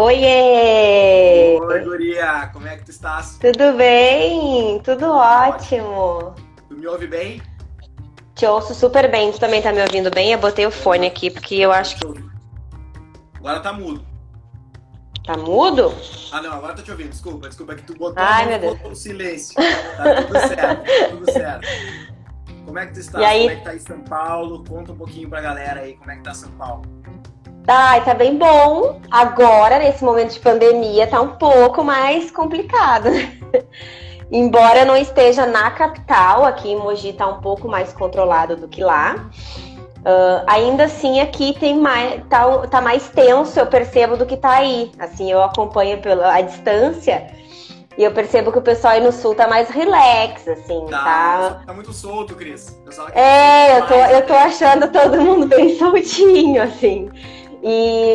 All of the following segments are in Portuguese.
Oiê! Oi, Guria, como é que tu estás? Tudo bem? Tudo ótimo. Tu me ouve bem? Te ouço super bem. Tu também tá me ouvindo bem? Eu botei o fone aqui porque eu acho que. Agora tá mudo. Tá mudo? Ah, não, agora tô te ouvindo. Desculpa, desculpa, é que tu botou, Ai, botou o silêncio. Tá tudo certo, tá tudo certo. Como é que tu estás? Como é que tá em São Paulo? Conta um pouquinho pra galera aí como é que tá São Paulo. Ai, tá bem bom. Agora, nesse momento de pandemia, tá um pouco mais complicado. né? Embora não esteja na capital, aqui em Mogi tá um pouco mais controlado do que lá. Ah, ainda assim, aqui tem mais, tá, tá mais tenso, eu percebo, do que tá aí. Assim, eu acompanho pela a distância e eu percebo que o pessoal aí no sul tá mais relax, assim, Tá, tá? tá muito solto, Cris. É, eu tô, mais- eu tô achando todo mundo bem soltinho, assim. E,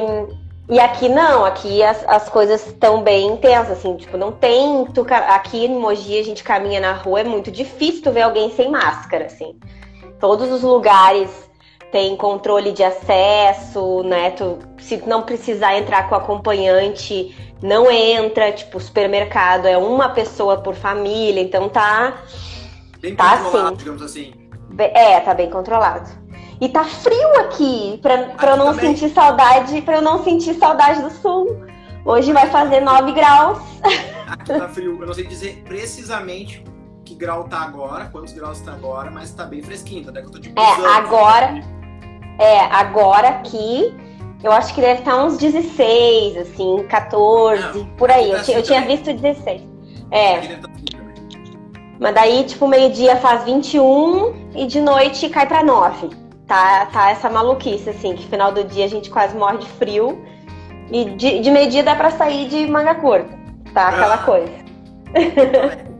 e aqui não, aqui as, as coisas estão bem intensas, assim, tipo, não tem. Tu, aqui em Mogi a gente caminha na rua, é muito difícil tu ver alguém sem máscara, assim. Todos os lugares têm controle de acesso, né? Tu, se não precisar entrar com acompanhante, não entra, tipo, supermercado é uma pessoa por família, então tá. bem tá controlado, assim. digamos assim. É, tá bem controlado. E tá frio aqui, pra, pra eu não também. sentir saudade, para eu não sentir saudade do sul. Hoje vai fazer 9 graus. Aqui tá frio. Eu não sei dizer precisamente que grau tá agora, quantos graus tá agora, mas tá bem fresquinho. Até que eu tô de blusão. agora- É, agora aqui eu acho que deve estar uns 16, assim, 14, Não, por aí. Eu, tá eu assim tinha também. visto 16. É, Aqui deve tá também. mas daí, tipo, meio-dia faz 21 e de noite cai pra 9. Tá, tá essa maluquice, assim, que final do dia a gente quase morre de frio. E de, de meio-dia dá pra sair de manga curta. Tá aquela Ah. coisa.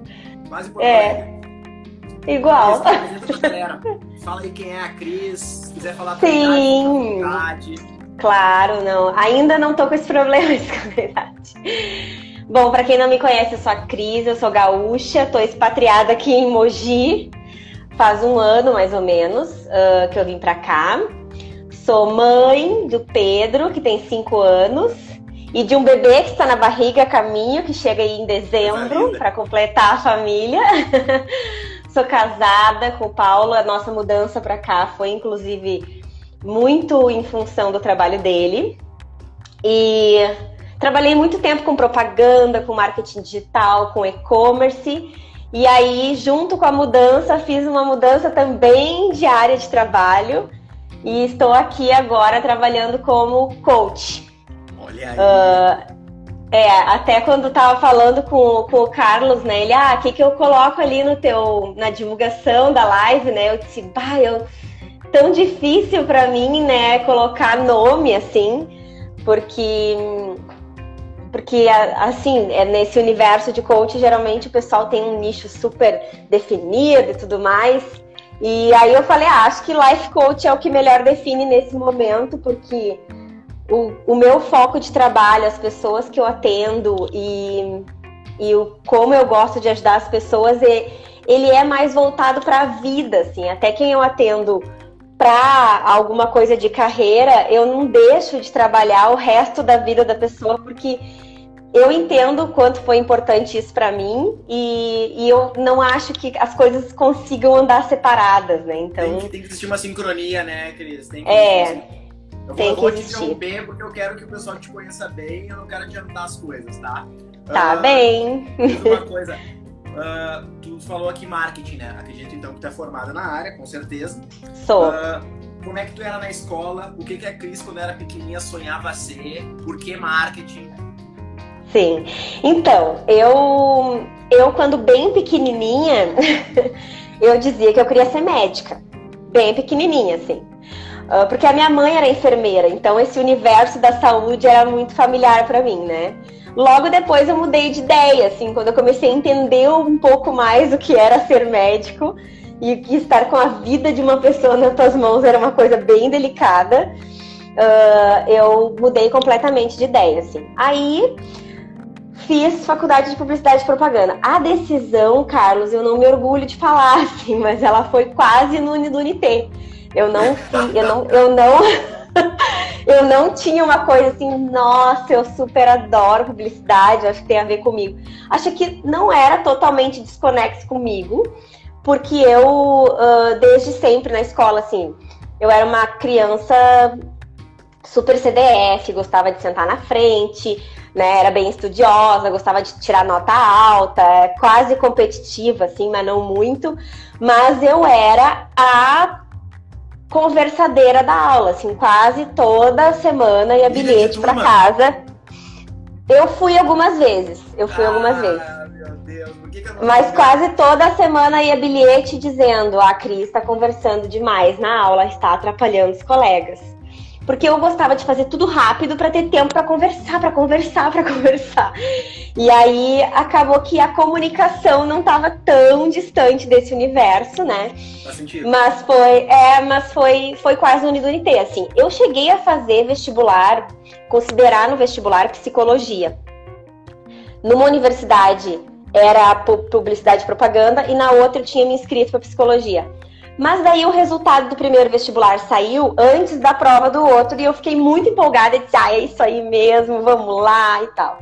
Quase por É. Igual. Pra. Fala aí quem é a Cris. Se quiser falar Sim. com a idade, Claro, não. Ainda não tô com esse problema de verdade. Bom, pra quem não me conhece, eu sou a Cris, eu sou gaúcha, tô expatriada aqui em Mogi. Faz um ano, mais ou menos, ah, que eu vim pra cá. Sou mãe do Pedro, que tem cinco anos, e de um bebê que está na barriga a caminho, que chega aí em dezembro, para completar a família. Sou casada com o Paulo, a nossa mudança pra cá foi inclusive muito em função do trabalho dele. E trabalhei muito tempo com propaganda, com marketing digital, com e-commerce. E aí, junto com a mudança, fiz uma mudança também de área de trabalho. E estou aqui agora trabalhando como coach. olha aí. Ah, É, até quando tava falando com, com o Carlos, né? Ele, ah, o que, que eu coloco ali no teu, na divulgação da live, né? Eu disse, bah, eu, tão difícil pra mim, né, colocar nome assim, porque porque assim, é nesse universo de coach, geralmente o pessoal tem um nicho super definido e tudo mais. E aí eu falei, ah, acho que life coach é o que melhor define nesse momento, porque o, o meu foco de trabalho, as pessoas que eu atendo e, e o, como eu gosto de ajudar as pessoas, ele é mais voltado para a vida, assim. Até quem eu atendo para alguma coisa de carreira, eu não deixo de trabalhar o resto da vida da pessoa, porque eu entendo o quanto foi importante isso para mim e, e eu não acho que as coisas consigam andar separadas, né? Então, Tem, que, tem que existir uma sincronia, né, Cris? Tem que É, existir. Eu tem que vou te interromper porque eu quero que o pessoal te conheça bem eu não quero adiantar as coisas, tá? tá Ah, bem. uma coisa. ah, tu falou aqui marketing, né? Acredito então que tu é formada na área, com certeza. Sou. Ah, como é que tu era na escola? O que, que a Cris, quando era pequenininha, sonhava ser? Por que marketing? Sim. Então, eu, eu quando bem pequenininha, eu dizia que eu queria ser médica. Bem pequenininha, assim. Ah, Porque a minha mãe era enfermeira, então esse universo da saúde era muito familiar para mim, né? Logo depois eu mudei de ideia, assim, quando eu comecei a entender um pouco mais o que era ser médico e que estar com a vida de uma pessoa nas tuas mãos era uma coisa bem delicada. ah, eu mudei completamente de ideia, assim. Aí fiz faculdade de publicidade e propaganda. A decisão, Carlos, eu não me orgulho de falar, assim, mas ela foi quase no, do. Eu não, fi- eu não, eu não, eu não tinha uma coisa assim, nossa, eu super adoro publicidade, acho que tem a ver comigo. Acho que não era totalmente desconexo comigo, porque eu, desde sempre na escola, assim, eu era uma criança super CDF, gostava de sentar na frente, né? Era bem estudiosa, gostava de tirar nota alta, é quase competitiva, assim, mas não muito. Mas eu era a conversadeira da aula, assim, quase toda semana ia bilhete para casa. Eu fui algumas vezes, eu fui ah, algumas vezes. Meu Deus, por que, que eu não Mas quase toda semana ia bilhete dizendo: a Cris está conversando demais na aula, está atrapalhando os colegas porque eu gostava de fazer tudo rápido para ter tempo para conversar, para conversar, para conversar. E aí acabou que a comunicação não estava tão distante desse universo, né? Faz sentido. Mas foi, é, mas foi, foi quase unidunité, assim. Eu cheguei a fazer vestibular, considerar no vestibular psicologia. Numa universidade era publicidade e propaganda e na outra eu tinha me inscrito para psicologia. Mas daí o resultado do primeiro vestibular saiu antes da prova do outro e eu fiquei muito empolgada e disse, ah, é isso aí mesmo, vamos lá e tal.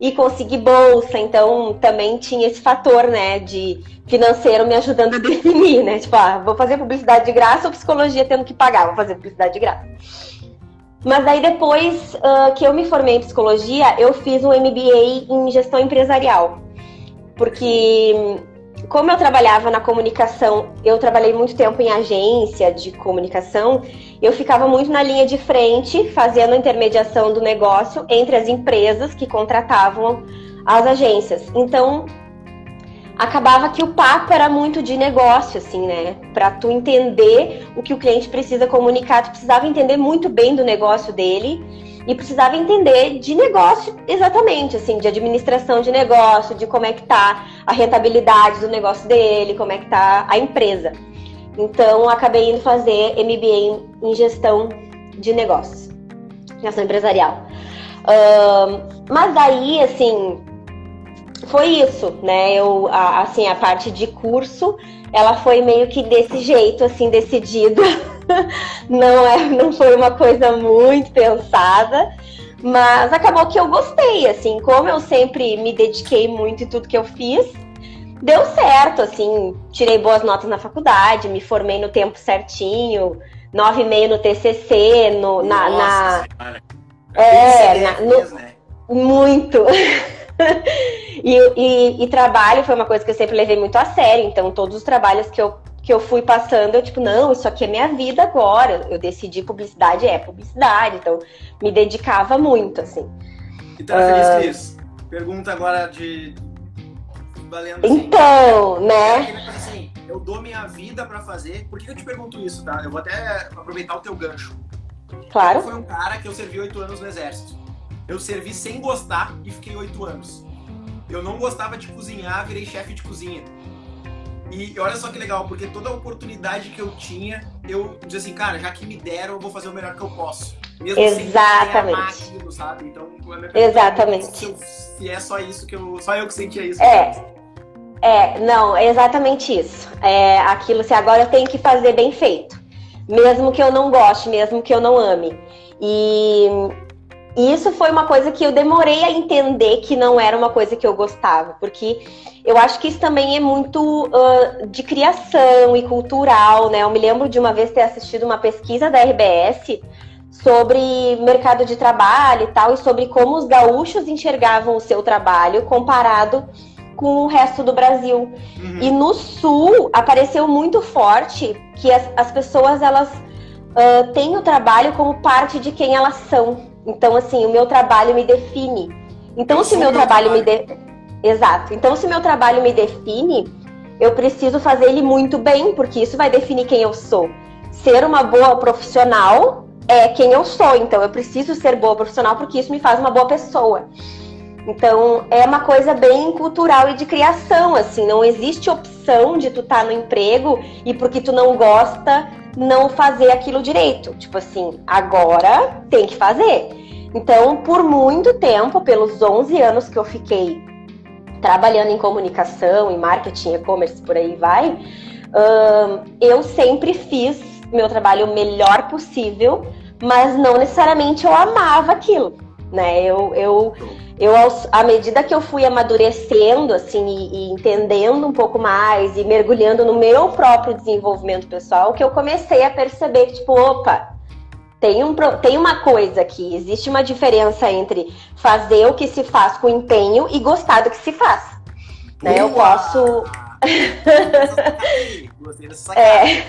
E consegui bolsa, então também tinha esse fator, né, de financeiro me ajudando a definir, né? Tipo, ah, vou fazer publicidade de graça ou psicologia tendo que pagar, vou fazer publicidade de graça. Mas daí depois uh, que eu me formei em psicologia, eu fiz um MBA em gestão empresarial. Porque como eu trabalhava na comunicação, eu trabalhei muito tempo em agência de comunicação, eu ficava muito na linha de frente, fazendo a intermediação do negócio entre as empresas que contratavam as agências. Então, acabava que o papo era muito de negócio, assim, né? Para tu entender o que o cliente precisa comunicar, tu precisava entender muito bem do negócio dele e precisava entender de negócio exatamente, assim, de administração de negócio, de como é que tá a rentabilidade do negócio dele, como é que tá a empresa. Então, acabei indo fazer MBA em gestão de negócios, gestão empresarial. Uh, mas daí, assim, foi isso, né? Eu, a, assim, a parte de curso, ela foi meio que desse jeito, assim, decidida. não, é, não foi uma coisa muito pensada, mas acabou que eu gostei, assim, como eu sempre me dediquei muito em tudo que eu fiz, deu certo, assim, tirei boas notas na faculdade, me formei no tempo certinho, nove e meio no TCC, no, na, na... É, na, no, né? muito. e, e, e, trabalho foi uma coisa que eu sempre levei muito a sério. Então, todos os trabalhos que eu que eu fui passando, eu tipo, não, isso aqui é minha vida agora. Eu decidi publicidade é publicidade, então me dedicava muito, assim. E tá feliz, uh... Cris? Pergunta agora de valendo assim, Então, né? É assim, eu dou minha vida para fazer. Por que eu te pergunto isso, tá? Eu vou até aproveitar o teu gancho. Claro. Foi um cara que eu servi oito anos no exército. Eu servi sem gostar e fiquei oito anos. Eu não gostava de cozinhar, virei chefe de cozinha. E olha só que legal, porque toda oportunidade que eu tinha, eu dizia assim, cara, já que me deram, eu vou fazer o melhor que eu posso. Mesmo Exatamente. sem aquilo, sabe? Então, é Exatamente. Se, eu, se, é só isso que eu. Só eu que sentia isso. É. É, não, é exatamente isso. É aquilo, se agora eu tenho que fazer bem feito. Mesmo que eu não goste, mesmo que eu não ame. E e isso foi uma coisa que eu demorei a entender que não era uma coisa que eu gostava, porque eu acho que isso também é muito uh, de criação e cultural, né? Eu me lembro de uma vez ter assistido uma pesquisa da RBS sobre mercado de trabalho e tal, e sobre como os gaúchos enxergavam o seu trabalho comparado com o resto do Brasil. Uhum. E no sul apareceu muito forte que as, as pessoas elas uh, têm o trabalho como parte de quem elas são. Então, assim, o meu trabalho me define. Então, se o meu trabalho, trabalho me de... Exato. Então, se o meu trabalho me define, eu preciso fazer ele muito bem, porque isso vai definir quem eu sou. Ser uma boa profissional é quem eu sou. Então, eu preciso ser boa profissional porque isso me faz uma boa pessoa. Então, é uma coisa bem cultural e de criação, assim, não existe opção de tu estar tá no emprego e porque tu não gosta, não fazer aquilo direito. Tipo assim, agora tem que fazer. Então, por muito tempo, pelos 11 anos que eu fiquei trabalhando em comunicação, em marketing, e-commerce, por aí vai, eu sempre fiz meu trabalho o melhor possível, mas não necessariamente eu amava aquilo, né? Eu, eu, eu à medida que eu fui amadurecendo, assim, e, e, entendendo um pouco mais e mergulhando no meu próprio desenvolvimento pessoal, que eu comecei a perceber que, tipo, opa, tem, um, tem uma coisa aqui, existe uma diferença entre fazer o que se faz com empenho e gostar do que se faz. Né? Eu posso. Gostei dessa é.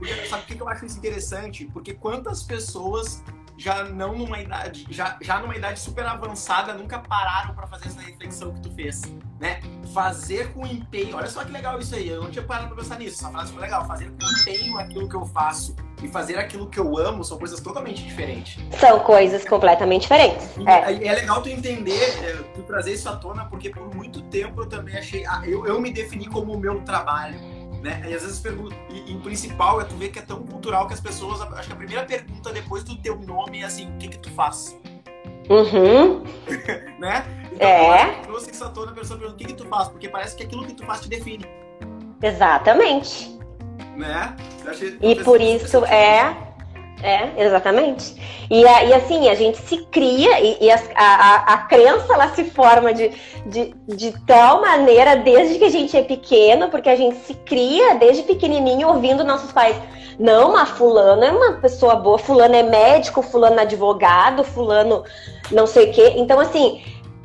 Porque, sabe por que eu acho isso interessante? Porque quantas pessoas já não numa idade, já, já numa idade super avançada, nunca pararam para fazer essa reflexão que tu fez, né? Fazer com empenho, olha só que legal isso aí, eu não tinha parado pra pensar nisso, essa frase foi legal, fazer com empenho aquilo que eu faço e fazer aquilo que eu amo são coisas totalmente diferentes. São coisas completamente diferentes. É. é legal tu entender, é, tu trazer isso à tona, porque por muito tempo eu também achei, ah, eu, eu me defini como o meu trabalho né? E às vezes pergunto, e, em principal é tu ver que é tão cultural que as pessoas, acho que a primeira pergunta depois do teu nome é assim, o que que tu faz? Uhum. né? Então, é. Trouxe essa tona a pessoa pergunta, o que que tu faz? Porque parece que aquilo que tu faz te define. Exatamente. Né? E por isso é é, exatamente. E, e assim, a gente se cria e, e a, a, a, crença ela se forma de, de, de tal maneira desde que a gente é pequeno, porque a gente se cria desde pequenininho ouvindo nossos pais. Não, mas fulano é uma pessoa boa, fulano é médico, fulano é advogado, fulano não sei o quê. Então, assim,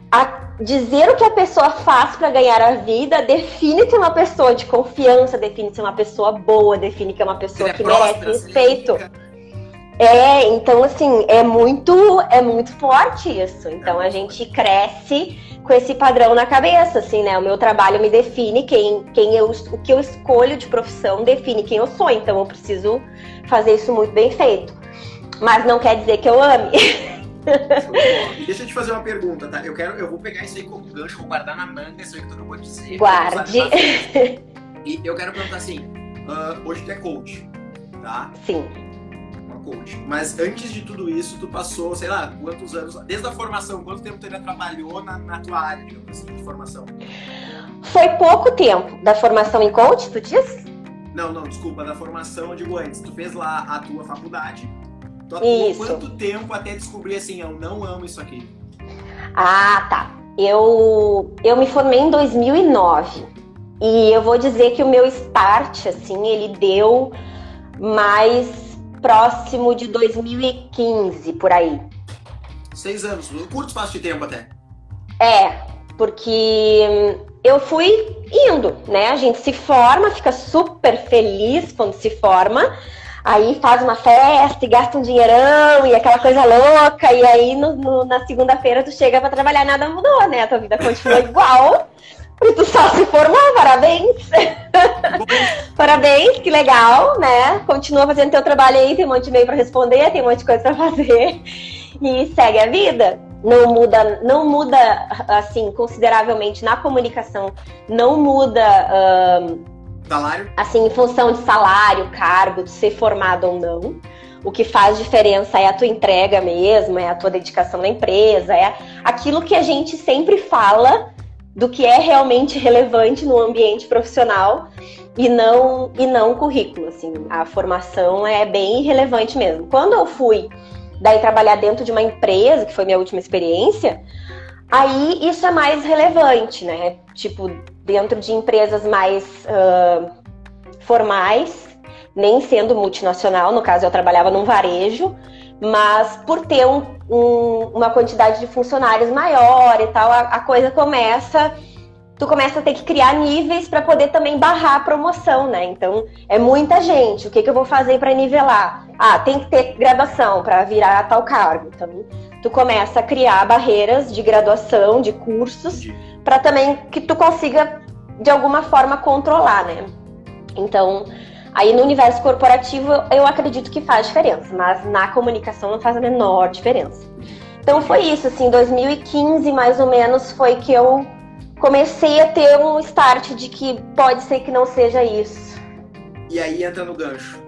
a, dizer o que a pessoa faz para ganhar a vida define que é uma pessoa de confiança, define que é uma pessoa boa, define que é uma pessoa que merece respeito. É, então assim, é muito, é muito forte isso. Então a gente cresce com esse padrão na cabeça, assim, né? O meu trabalho me define quem, quem eu, o que eu escolho de profissão define quem eu sou. Então eu preciso fazer isso muito bem feito. Mas não quer dizer que eu ame. Deixa eu te fazer uma pergunta, tá? Eu quero, eu vou pegar isso aí como gancho, vou guardar na manga isso aí que tu acabou de dizer. Guarde. E eu quero perguntar assim, uh, hoje tu é coach, tá? Sim coach. Mas antes de tudo isso, tu passou, sei lá, quantos anos, desde a formação, quanto tempo tu ainda trabalhou na, na tua área, digamos assim, de formação? Foi pouco tempo da formação em coach, tu disse? Não, não, desculpa, da formação eu digo antes. Tu fez lá a tua faculdade. Tu atuou isso. quanto tempo até descobrir assim, eu não amo isso aqui? Ah, tá. Eu, eu me formei em 2009. E eu vou dizer que o meu start, assim, ele deu mais próximo de 2015, por aí. Seis anos, um curto espaço de tempo até. É, porque eu fui indo, né? A gente se forma, fica super feliz quando se forma, aí faz uma festa e gasta um dinheirão e aquela coisa louca, e aí no, no, na segunda-feira tu chega para trabalhar nada mudou, né? A tua vida continua igual. E tu só se formou, parabéns! parabéns, que legal, né? Continua fazendo teu trabalho aí, tem um monte de e-mail para responder, tem um monte de coisa para fazer. E segue a vida. Não muda, não muda assim, consideravelmente na comunicação, não muda. Um, salário? Assim, em função de salário, cargo, de ser formado ou não. O que faz diferença é a tua entrega mesmo, é a tua dedicação na empresa, é aquilo que a gente sempre fala do que é realmente relevante no ambiente profissional e não e não currículo, assim. A formação é bem relevante mesmo. Quando eu fui daí trabalhar dentro de uma empresa, que foi minha última experiência, aí isso é mais relevante, né? Tipo, dentro de empresas mais uh, formais, nem sendo multinacional, no caso eu trabalhava num varejo, mas por ter um, um, uma quantidade de funcionários maior e tal, a, a, coisa começa. Tu começa a ter que criar níveis para poder também barrar a promoção, né? Então, é muita gente. O que, que eu vou fazer para nivelar? Ah, tem que ter graduação para virar tal cargo. Então, tu começa a criar barreiras de graduação, de cursos, para também que tu consiga, de alguma forma, controlar, né? Então, Aí no universo corporativo eu acredito que faz diferença, mas na comunicação não faz a menor diferença. Então foi isso, assim, 2015 mais ou menos foi que eu comecei a ter um start de que pode ser que não seja isso. E aí entra no gancho.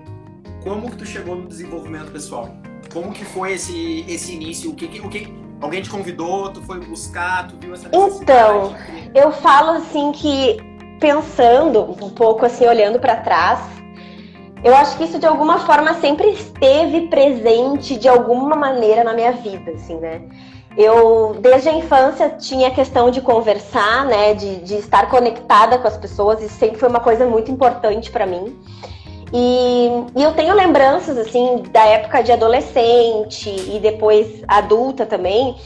Como que tu chegou no desenvolvimento pessoal? Como que foi esse, esse início? O que, o que alguém te convidou? Tu foi buscar? Tu viu essa Então, eu falo assim que pensando um pouco assim olhando para trás, eu acho que isso de alguma forma sempre esteve presente de alguma maneira na minha vida, assim, né? Eu, desde a infância, tinha a questão de conversar, né, de, de estar conectada com as pessoas, isso sempre foi uma coisa muito importante para mim. E, e, eu tenho lembranças, assim, da época de adolescente e depois adulta também,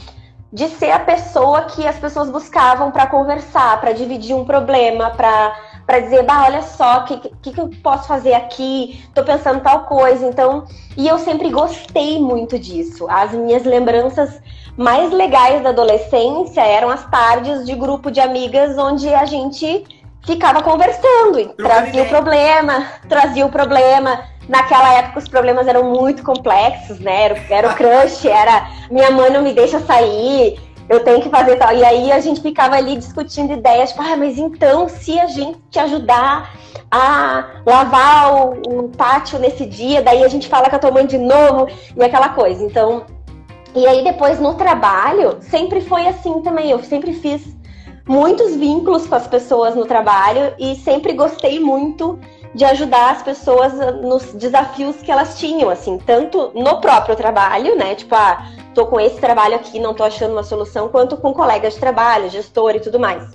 de ser a pessoa que as pessoas buscavam para conversar, para dividir um problema, para para dizer, bah, olha só, o que, que, que, eu posso fazer aqui? Tô pensando tal coisa. Então, e eu sempre gostei muito disso. As minhas lembranças mais legais da adolescência eram as tardes de grupo de amigas onde a gente ficava conversando, e trazia o problema, trazia o problema. Naquela época os problemas eram muito complexos, né? Era, era o crush, era minha mãe não me deixa sair, eu tenho que fazer tal. E aí a gente ficava ali discutindo ideias, tipo, ah, mas então se a gente te ajudar a lavar o, o pátio nesse dia, daí a gente fala com a tua mãe de novo e aquela coisa. Então, e aí depois no trabalho, sempre foi assim também. Eu sempre fiz muitos vínculos com as pessoas no trabalho e sempre gostei muito de ajudar as pessoas nos desafios que elas tinham, assim, tanto no próprio trabalho, né? Tipo, ah, tô com esse trabalho aqui, não tô achando uma solução, quanto com colegas de trabalho, gestor e tudo mais.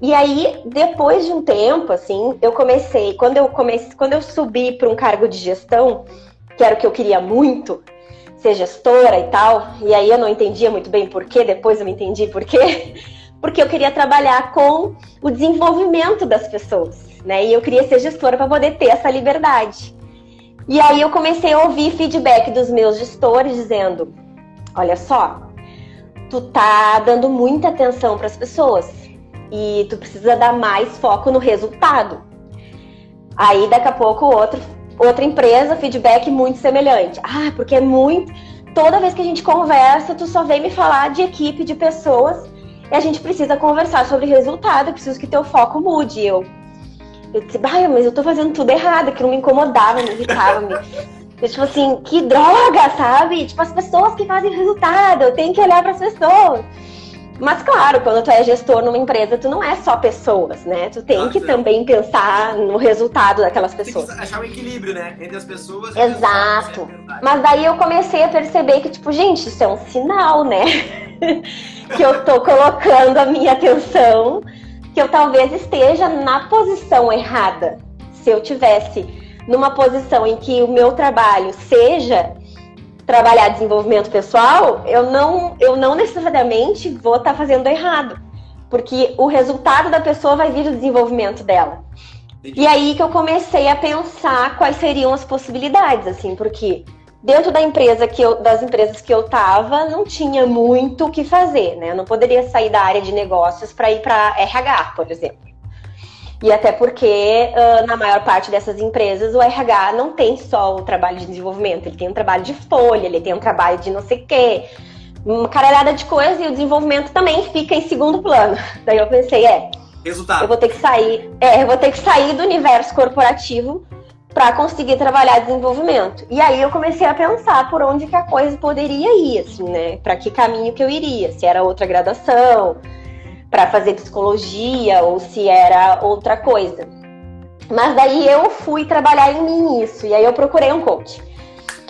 E aí, depois de um tempo, assim, eu comecei, quando eu comecei, quando eu subi para um cargo de gestão, que era o que eu queria muito, ser gestora e tal, e aí eu não entendia muito bem por quê, depois eu me entendi por quê porque eu queria trabalhar com o desenvolvimento das pessoas, né? E eu queria ser gestora para poder ter essa liberdade. E aí eu comecei a ouvir feedback dos meus gestores dizendo: "Olha só, tu tá dando muita atenção para as pessoas e tu precisa dar mais foco no resultado". Aí daqui a pouco outro outra empresa, feedback muito semelhante. Ah, porque é muito toda vez que a gente conversa, tu só vem me falar de equipe de pessoas e a gente precisa conversar sobre resultado, eu preciso que teu foco mude. Eu, eu disse, mas eu tô fazendo tudo errado, que não me incomodava, me irritava. Eu, tipo assim, que droga, sabe? Tipo, as pessoas que fazem resultado, eu tenho que olhar para as pessoas. Mas claro, quando tu é gestor numa empresa, tu não é só pessoas, né? Tu tem que é. também pensar no resultado daquelas pessoas. Tem que achar um equilíbrio, né? Entre as pessoas e Exato. Pessoas, Mas daí eu comecei a perceber que, tipo, gente, isso é um sinal, né? que eu tô colocando a minha atenção, que eu talvez esteja na posição errada. Se eu tivesse numa posição em que o meu trabalho seja trabalhar desenvolvimento pessoal, eu não, eu não necessariamente vou estar tá fazendo errado, porque o resultado da pessoa vai vir do desenvolvimento dela. Entendi. E aí que eu comecei a pensar quais seriam as possibilidades, assim, porque dentro da empresa que eu, das empresas que eu tava, não tinha muito o que fazer, né? Eu não poderia sair da área de negócios para ir para RH, por exemplo. E até porque, uh, na maior parte dessas empresas, o RH não tem só o trabalho de desenvolvimento, ele tem um trabalho de folha, ele tem um trabalho de não sei o quê, uma caralhada de coisa, e o desenvolvimento também fica em segundo plano. Daí eu pensei, é. Resultado. Eu vou ter que sair. É, eu vou ter que sair do universo corporativo para conseguir trabalhar desenvolvimento. E aí eu comecei a pensar por onde que a coisa poderia ir, assim, né? Para que caminho que eu iria, se era outra graduação, para fazer psicologia ou se era outra coisa. Mas daí eu fui trabalhar em mim isso, e aí eu procurei um coach.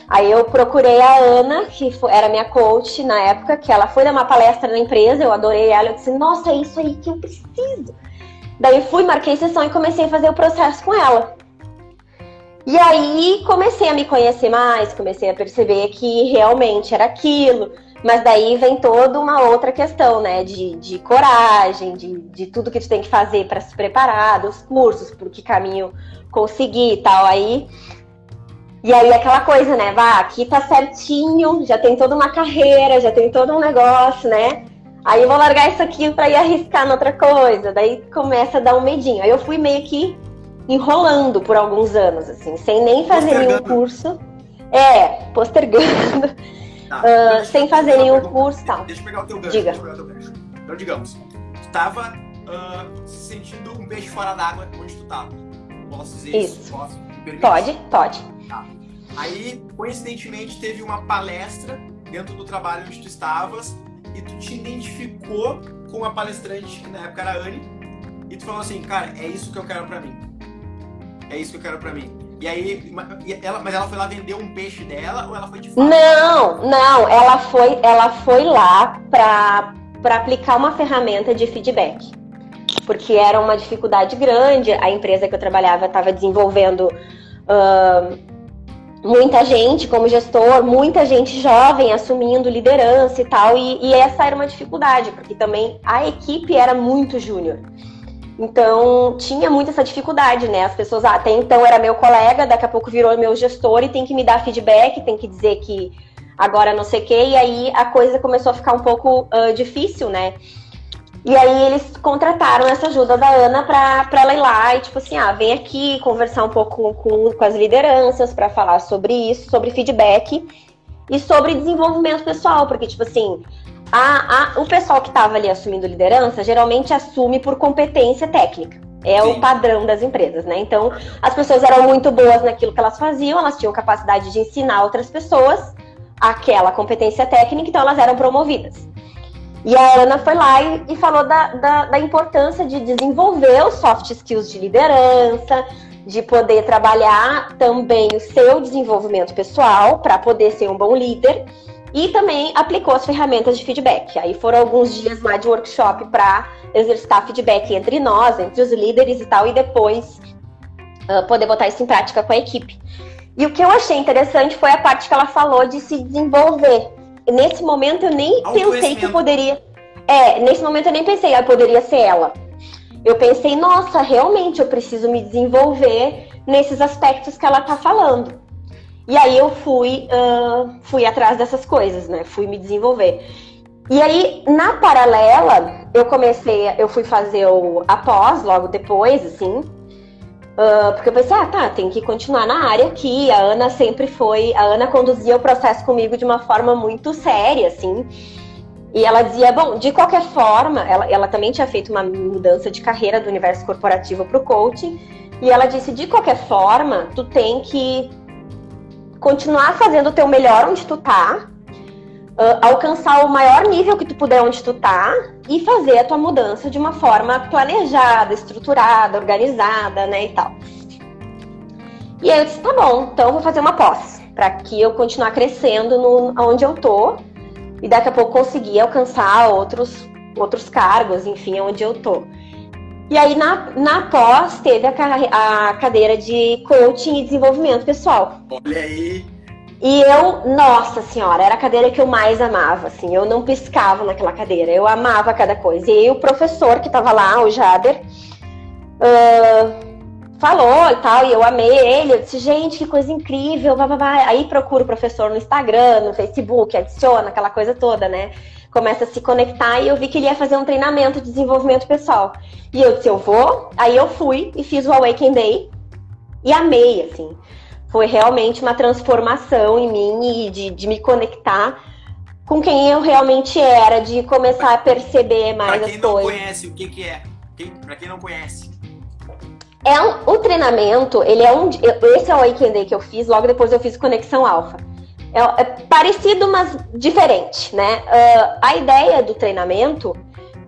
Aí eu procurei a Ana, que era minha coach na época, que ela foi dar uma palestra na empresa, eu adorei ela, eu disse, nossa, é isso aí que eu preciso. Daí fui, marquei sessão e comecei a fazer o processo com ela. E aí comecei a me conhecer mais, comecei a perceber que realmente era aquilo. Mas daí vem toda uma outra questão, né? De, de coragem, de, de tudo que tu tem que fazer para se preparar, dos cursos, por que caminho conseguir e tal. Aí. E aí aquela coisa, né? Vá, aqui tá certinho, já tem toda uma carreira, já tem todo um negócio, né? Aí eu vou largar isso aqui para ir arriscar noutra coisa. Daí começa a dar um medinho. Aí eu fui meio que enrolando por alguns anos, assim, sem nem fazer nenhum curso. É, postergando. Tá, uh, sem fazer nenhum curso tal. Deixa eu pegar o teu gancho. Diga. Teu gancho. Então, digamos, tu tava uh, se sentindo um peixe fora d'água onde tu tava. Posso dizer isso? isso? Posso? Pode, pode. Tá. Aí, coincidentemente, teve uma palestra dentro do trabalho onde tu estavas e tu te identificou com a palestrante, que na época era a Anne, e tu falou assim, cara, é isso que eu quero pra mim. É isso que eu quero pra mim. E aí, ela, mas ela foi lá vender um peixe dela ou ela foi de fato? Não, não, ela foi, ela foi lá para aplicar uma ferramenta de feedback. Porque era uma dificuldade grande, a empresa que eu trabalhava estava desenvolvendo uh, muita gente como gestor, muita gente jovem assumindo liderança e tal, e, e essa era uma dificuldade, porque também a equipe era muito júnior. Então, tinha muito essa dificuldade, né? As pessoas, ah, até então era meu colega, daqui a pouco virou meu gestor e tem que me dar feedback, tem que dizer que agora não sei o quê, e aí a coisa começou a ficar um pouco uh, difícil, né? E aí eles contrataram essa ajuda da Ana pra, pra ela ir lá e, tipo assim, ah, vem aqui conversar um pouco com, com as lideranças para falar sobre isso, sobre feedback e sobre desenvolvimento pessoal, porque, tipo assim, a, a, o pessoal que estava ali assumindo liderança geralmente assume por competência técnica. É Sim. o padrão das empresas, né? Então, as pessoas eram muito boas naquilo que elas faziam, elas tinham capacidade de ensinar outras pessoas aquela competência técnica, então elas eram promovidas. E a Ana foi lá e, e falou da, da, da, importância de desenvolver os soft skills de liderança, de poder trabalhar também o seu desenvolvimento pessoal para poder ser um bom líder e também aplicou as ferramentas de feedback. Aí foram alguns dias lá de workshop para exercitar feedback entre nós, entre os líderes e tal, e depois uh, poder botar isso em prática com a equipe. E o que eu achei interessante foi a parte que ela falou de se desenvolver. Nesse momento eu nem pensei que poderia. É, nesse momento eu nem pensei, ah, poderia ser ela. Eu pensei, nossa, realmente eu preciso me desenvolver nesses aspectos que ela tá falando. E aí eu fui, uh, fui atrás dessas coisas, né? Fui me desenvolver. E aí, na paralela, eu comecei, eu fui fazer o após logo depois, assim. Uh, porque eu pensei, ah, tá, tem que continuar na área aqui. A Ana sempre foi. A Ana conduzia o processo comigo de uma forma muito séria, assim. E ela dizia, bom, de qualquer forma, ela, ela também tinha feito uma mudança de carreira do universo corporativo para o coaching. E ela disse, de qualquer forma, tu tem que continuar fazendo o teu melhor onde tu tá, uh, alcançar o maior nível que tu puder onde tu tá e fazer a tua mudança de uma forma planejada, estruturada, organizada, né, e tal. E aí eu disse, tá bom, então eu vou fazer uma pós, para que eu continuar crescendo no, onde eu tô e daqui a pouco conseguir alcançar outros, outros cargos, enfim, onde eu tô. E aí, na, na pós, teve a, a cadeira de coaching e desenvolvimento pessoal. Olha aí! E eu, nossa senhora, era a cadeira que eu mais amava, assim, eu não piscava naquela cadeira, eu amava cada coisa. E aí o professor que tava lá, o Jader, uh, falou e tal, e eu amei ele, eu disse, gente, que coisa incrível, blá, blá, blá. aí procuro o professor no Instagram, no Facebook, adiciona aquela coisa toda, né? Começa a se conectar e eu vi que ele ia fazer um treinamento de desenvolvimento pessoal. E eu disse, eu vou. Aí eu fui e fiz o Awaken Day e amei, assim. Foi realmente uma transformação em mim e de, de me conectar com quem eu realmente era, de começar a perceber mais as coisas. Pra quem não conhece, o que, que é? Pra quem não conhece. É um, o treinamento, ele é um. Esse é o Awaken Day que eu fiz, logo depois eu fiz Conexão Alpha. É, é parecido, mas diferente, né? Uh, a ideia do treinamento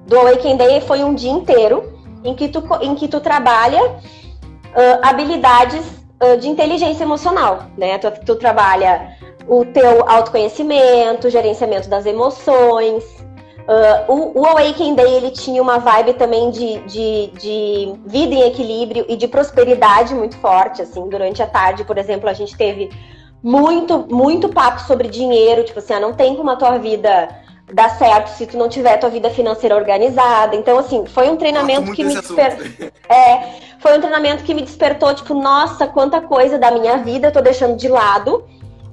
do Awaken Day foi um dia inteiro em que tu, em que tu trabalha uh, habilidades uh, de inteligência emocional, né? Tu, tu, trabalha o teu autoconhecimento, gerenciamento das emoções. o, o Awaken Day ele tinha uma vibe também de, de, de vida em equilíbrio e de prosperidade muito forte, assim. Durante a tarde, por exemplo, a gente teve muito, muito papo sobre dinheiro, tipo assim, ah, não tem como a tua vida dar certo se tu não tiver tua vida financeira organizada. Então, assim, foi um treinamento que me despertou. É, foi um treinamento que me despertou, tipo, nossa, quanta coisa da minha vida eu tô deixando de lado,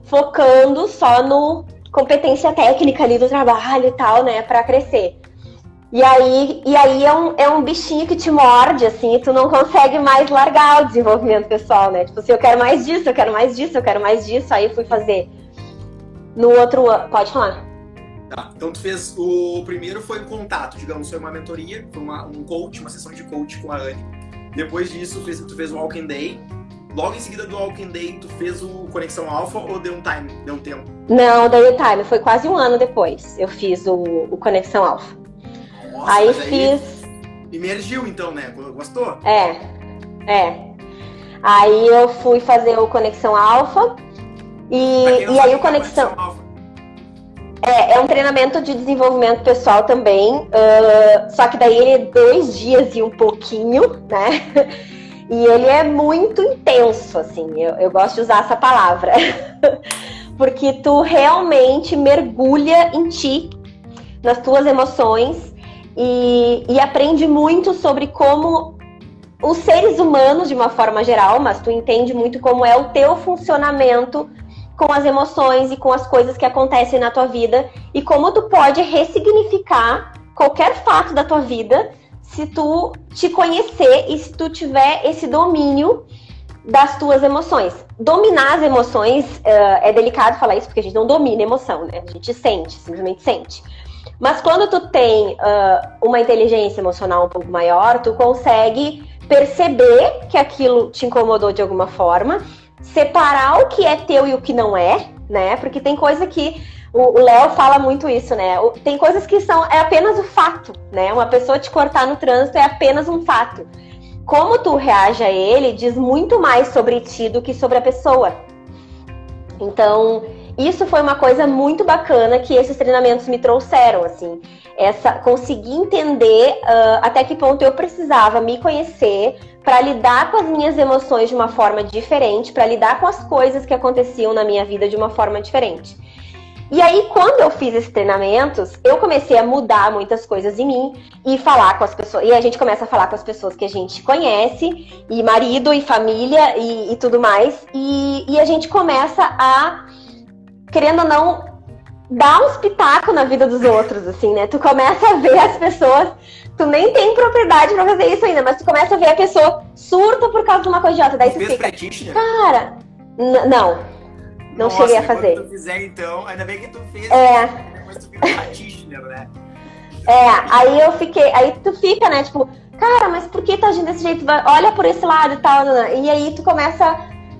focando só no competência técnica ali do trabalho e tal, né, para crescer. E aí, e aí é, um, é um bichinho que te morde, assim, e tu não consegue mais largar o desenvolvimento pessoal, né? Tipo assim, eu quero mais disso, eu quero mais disso, eu quero mais disso. Aí fui fazer no outro Pode falar. Tá, então tu fez. O primeiro foi um contato, digamos, foi uma mentoria, foi uma, um coach, uma sessão de coach com a Anne. Depois disso, fez, tu fez o Walking Day. Logo em seguida do Walking Day, tu fez o Conexão Alpha ou deu um time? Deu um tempo? Não, dei um time. Foi quase um ano depois. Eu fiz o, o Conexão Alpha. Nossa, aí fiz. Emergiu então, né? Gostou? É, é. Aí eu fui fazer o Conexão Alfa. E, e aí o Conexão. É, é um treinamento de desenvolvimento pessoal também. Uh, só que daí ele é dois dias e um pouquinho, né? E ele é muito intenso, assim. Eu, eu gosto de usar essa palavra. Porque tu realmente mergulha em ti, nas tuas emoções, e, e aprende muito sobre como os seres humanos, de uma forma geral, mas tu entende muito como é o teu funcionamento com as emoções e com as coisas que acontecem na tua vida e como tu pode ressignificar qualquer fato da tua vida se tu te conhecer e se tu tiver esse domínio das tuas emoções. Dominar as emoções uh, é delicado falar isso porque a gente não domina emoção, né? A gente sente, simplesmente sente. Mas quando tu tem uh, uma inteligência emocional um pouco maior, tu consegue perceber que aquilo te incomodou de alguma forma, separar o que é teu e o que não é, né? Porque tem coisa que o Léo fala muito isso, né? Tem coisas que são é apenas o fato, né? Uma pessoa te cortar no trânsito é apenas um fato. Como tu reage a ele diz muito mais sobre ti do que sobre a pessoa. Então, isso foi uma coisa muito bacana que esses treinamentos me trouxeram, assim, essa conseguir entender uh, até que ponto eu precisava me conhecer para lidar com as minhas emoções de uma forma diferente, para lidar com as coisas que aconteciam na minha vida de uma forma diferente. E aí, quando eu fiz esses treinamentos, eu comecei a mudar muitas coisas em mim e falar com as pessoas. E a gente começa a falar com as pessoas que a gente conhece, e marido, e família, e, e tudo mais. E, e, a gente começa a, querendo ou não, dar uns pitacos na vida dos outros, assim, né? Tu começa a ver as pessoas. Tu nem tem propriedade pra fazer isso ainda, mas tu começa a ver a pessoa surta por causa de uma coisa idiota. Daí tu fica. Cara, não. Não Nossa, cheguei a fazer. Se tu fizer, então, ainda bem que tu fez. É. Depois tu practitioner, né? É, aí eu fiquei. Aí tu fica, né? Tipo, cara, mas por que tá agindo desse jeito? Olha por esse lado e tal. E aí tu começa.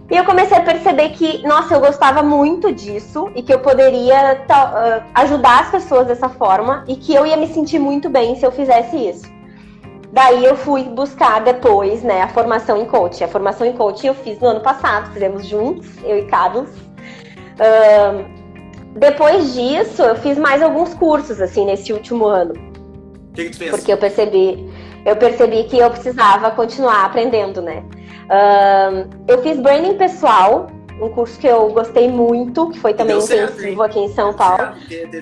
E eu comecei a perceber que, nossa, eu gostava muito disso e que eu poderia uh, ajudar as pessoas dessa forma e que eu ia me sentir muito bem se eu fizesse isso. Daí eu fui buscar depois, né, a formação em coaching. A formação em coaching eu fiz no ano passado, fizemos juntos, eu e Carlos. Uh, depois disso, eu fiz mais alguns cursos, assim, nesse último ano. O que, que tu fez? Porque eu percebi, eu percebi que eu precisava continuar aprendendo, né? Uh, eu fiz branding pessoal, um curso que eu gostei muito, que foi também intensivo aqui em São Paulo.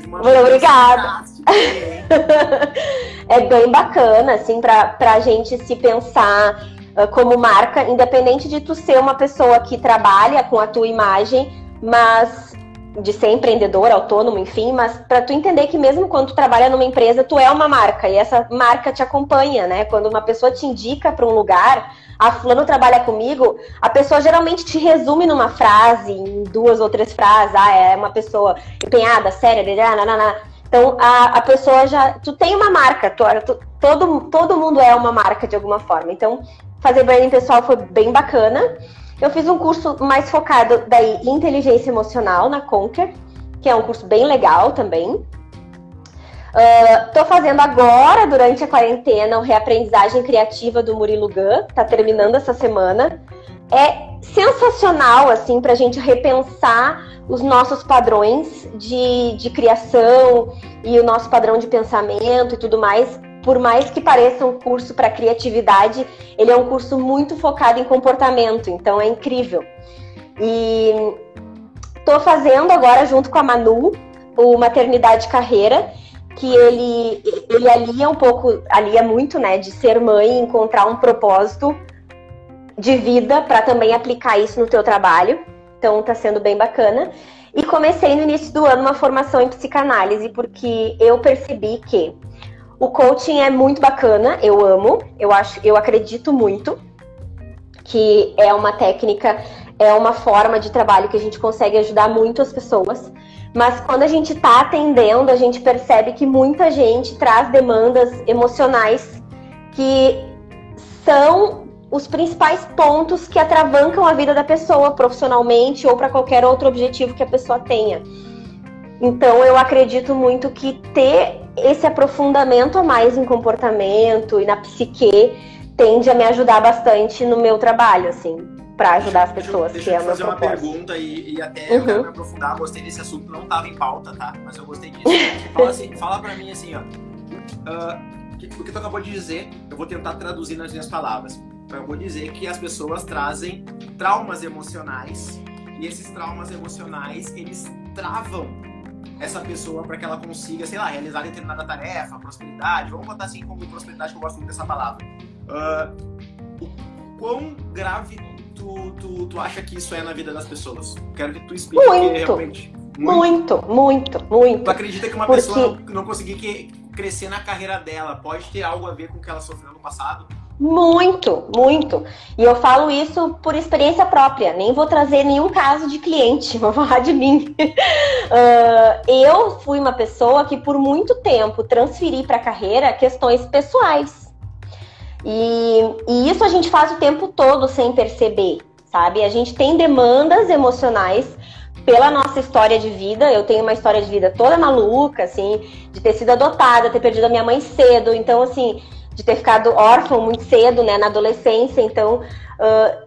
Muito obrigada. é bem bacana, assim, para a gente se pensar uh, como marca, independente de tu ser uma pessoa que trabalha com a tua imagem mas de ser empreendedor, autônomo, enfim, mas para tu entender que mesmo quando tu trabalha numa empresa, tu é uma marca e essa marca te acompanha, né? Quando uma pessoa te indica para um lugar, a fulano trabalha comigo, a pessoa geralmente te resume numa frase, em duas ou três frases, ah, é uma pessoa empenhada, séria, nanana. Então a, a pessoa já, tu tem uma marca, tu, tu, todo todo mundo é uma marca de alguma forma. Então fazer branding pessoal foi bem bacana. Eu fiz um curso mais focado daí em inteligência emocional na Conquer, que é um curso bem legal também. Estou uh, fazendo agora, durante a quarentena, o Reaprendizagem Criativa do Murilo Gun, tá terminando essa semana. É sensacional, assim, para a gente repensar os nossos padrões de, de criação e o nosso padrão de pensamento e tudo mais por mais que pareça um curso para criatividade, ele é um curso muito focado em comportamento, então é incrível. E estou fazendo agora junto com a Manu o Maternidade Carreira, que ele, ele alia um pouco, alia muito, né, de ser mãe e encontrar um propósito de vida para também aplicar isso no teu trabalho. Então está sendo bem bacana. E comecei no início do ano uma formação em psicanálise, porque eu percebi que o coaching é muito bacana, eu amo, eu acho, eu acredito muito que é uma técnica, é uma forma de trabalho que a gente consegue ajudar muito as pessoas. Mas quando a gente está atendendo, a gente percebe que muita gente traz demandas emocionais que são os principais pontos que atravancam a vida da pessoa profissionalmente ou para qualquer outro objetivo que a pessoa tenha. Então eu acredito muito que ter esse aprofundamento a mais em comportamento e na psique tende a me ajudar bastante no meu trabalho, assim. para ajudar as pessoas, deixa, que deixa é o meu fazer uma propósito. pergunta e, e até Uhum. eu quero me aprofundar, gostei desse assunto, não tava em pauta, tá? Mas eu gostei disso. fala, assim, fala pra mim assim, ó. que- o que tu acabou de dizer, eu vou tentar traduzir nas minhas palavras. Eu vou dizer que as pessoas trazem traumas emocionais e esses traumas emocionais, eles travam essa pessoa para que ela consiga, sei lá, realizar determinada tarefa, prosperidade. Vamos botar assim como prosperidade, que eu gosto muito dessa palavra. Ah, o quão grave tu, tu, tu acha que isso é na vida das pessoas? Quero que tu explique Muito. realmente. Muito, muito, muito. Tu acredita que uma Porque- pessoa não, não conseguir que- crescer na carreira dela pode ter algo a ver com o que ela sofreu no passado? Muito, muito. E eu falo isso por experiência própria. Nem vou trazer nenhum caso de cliente, vou falar de mim. Ah, eu fui uma pessoa que por muito tempo transferi para a carreira questões pessoais. E, e isso a gente faz o tempo todo sem perceber, sabe? A gente tem demandas emocionais pela nossa história de vida. Eu tenho uma história de vida toda maluca, assim, de ter sido adotada, ter perdido a minha mãe cedo. Então, assim, de ter ficado órfão muito cedo, né, na adolescência. Então, ah,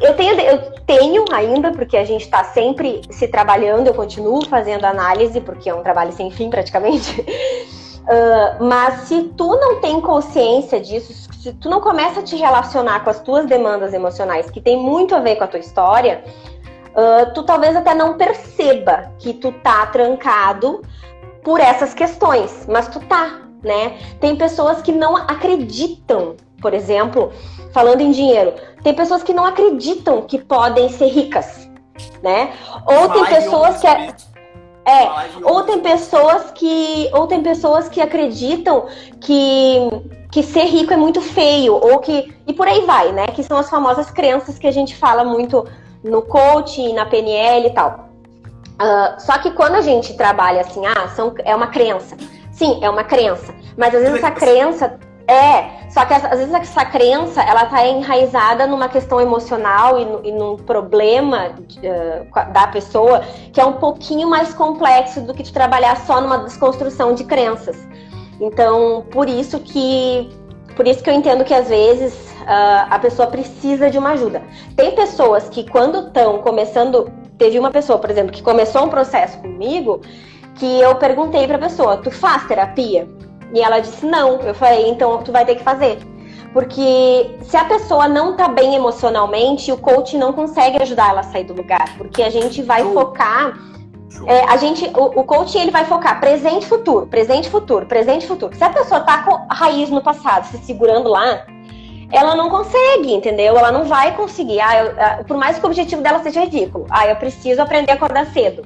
eu, tenho, eu tenho ainda, porque a gente está sempre se trabalhando, eu continuo fazendo análise, porque é um trabalho sem fim praticamente. Ah, mas se tu não tem consciência disso, se tu não começa a te relacionar com as tuas demandas emocionais, que tem muito a ver com a tua história, ah, tu talvez até não perceba que tu tá trancado por essas questões, mas tu tá, né? Tem pessoas que não acreditam, por exemplo, falando em dinheiro, tem pessoas que não acreditam que podem ser ricas, né? Ou tem pessoas que é, ou tem pessoas que ou tem pessoas que acreditam que que ser rico é muito feio ou que e por aí vai, né? Que são as famosas crenças que a gente fala muito no coaching, na PNL e tal. Ah, só que quando a gente trabalha assim, ah, são, é uma crença. Sim, é uma crença. Mas às vezes essa crença é. Só que às vezes essa crença ela tá enraizada numa questão emocional e, no- e num problema ah, da pessoa que é um pouquinho mais complexo do que de trabalhar só numa desconstrução de crenças. Então, por isso que por isso que eu entendo que às vezes ah, a pessoa precisa de uma ajuda. Tem pessoas que quando estão começando, teve uma pessoa, por exemplo, que começou um processo comigo, que eu perguntei pra pessoa: "Tu faz terapia?" E ela disse: "Não". Eu falei: "Então tu vai ter que fazer". Porque se a pessoa não tá bem emocionalmente, o coach não consegue ajudar ela a sair do lugar, porque a gente vai Show. focar Show. é, a gente, o, o coaching ele vai focar presente e futuro, presente futuro, presente futuro. Se a pessoa tá com raiz no passado, se segurando lá, ela não consegue, entendeu? Ela não vai conseguir. Ah, eu- ah, por mais que o objetivo dela seja ridículo. Ah, eu preciso aprender a acordar cedo.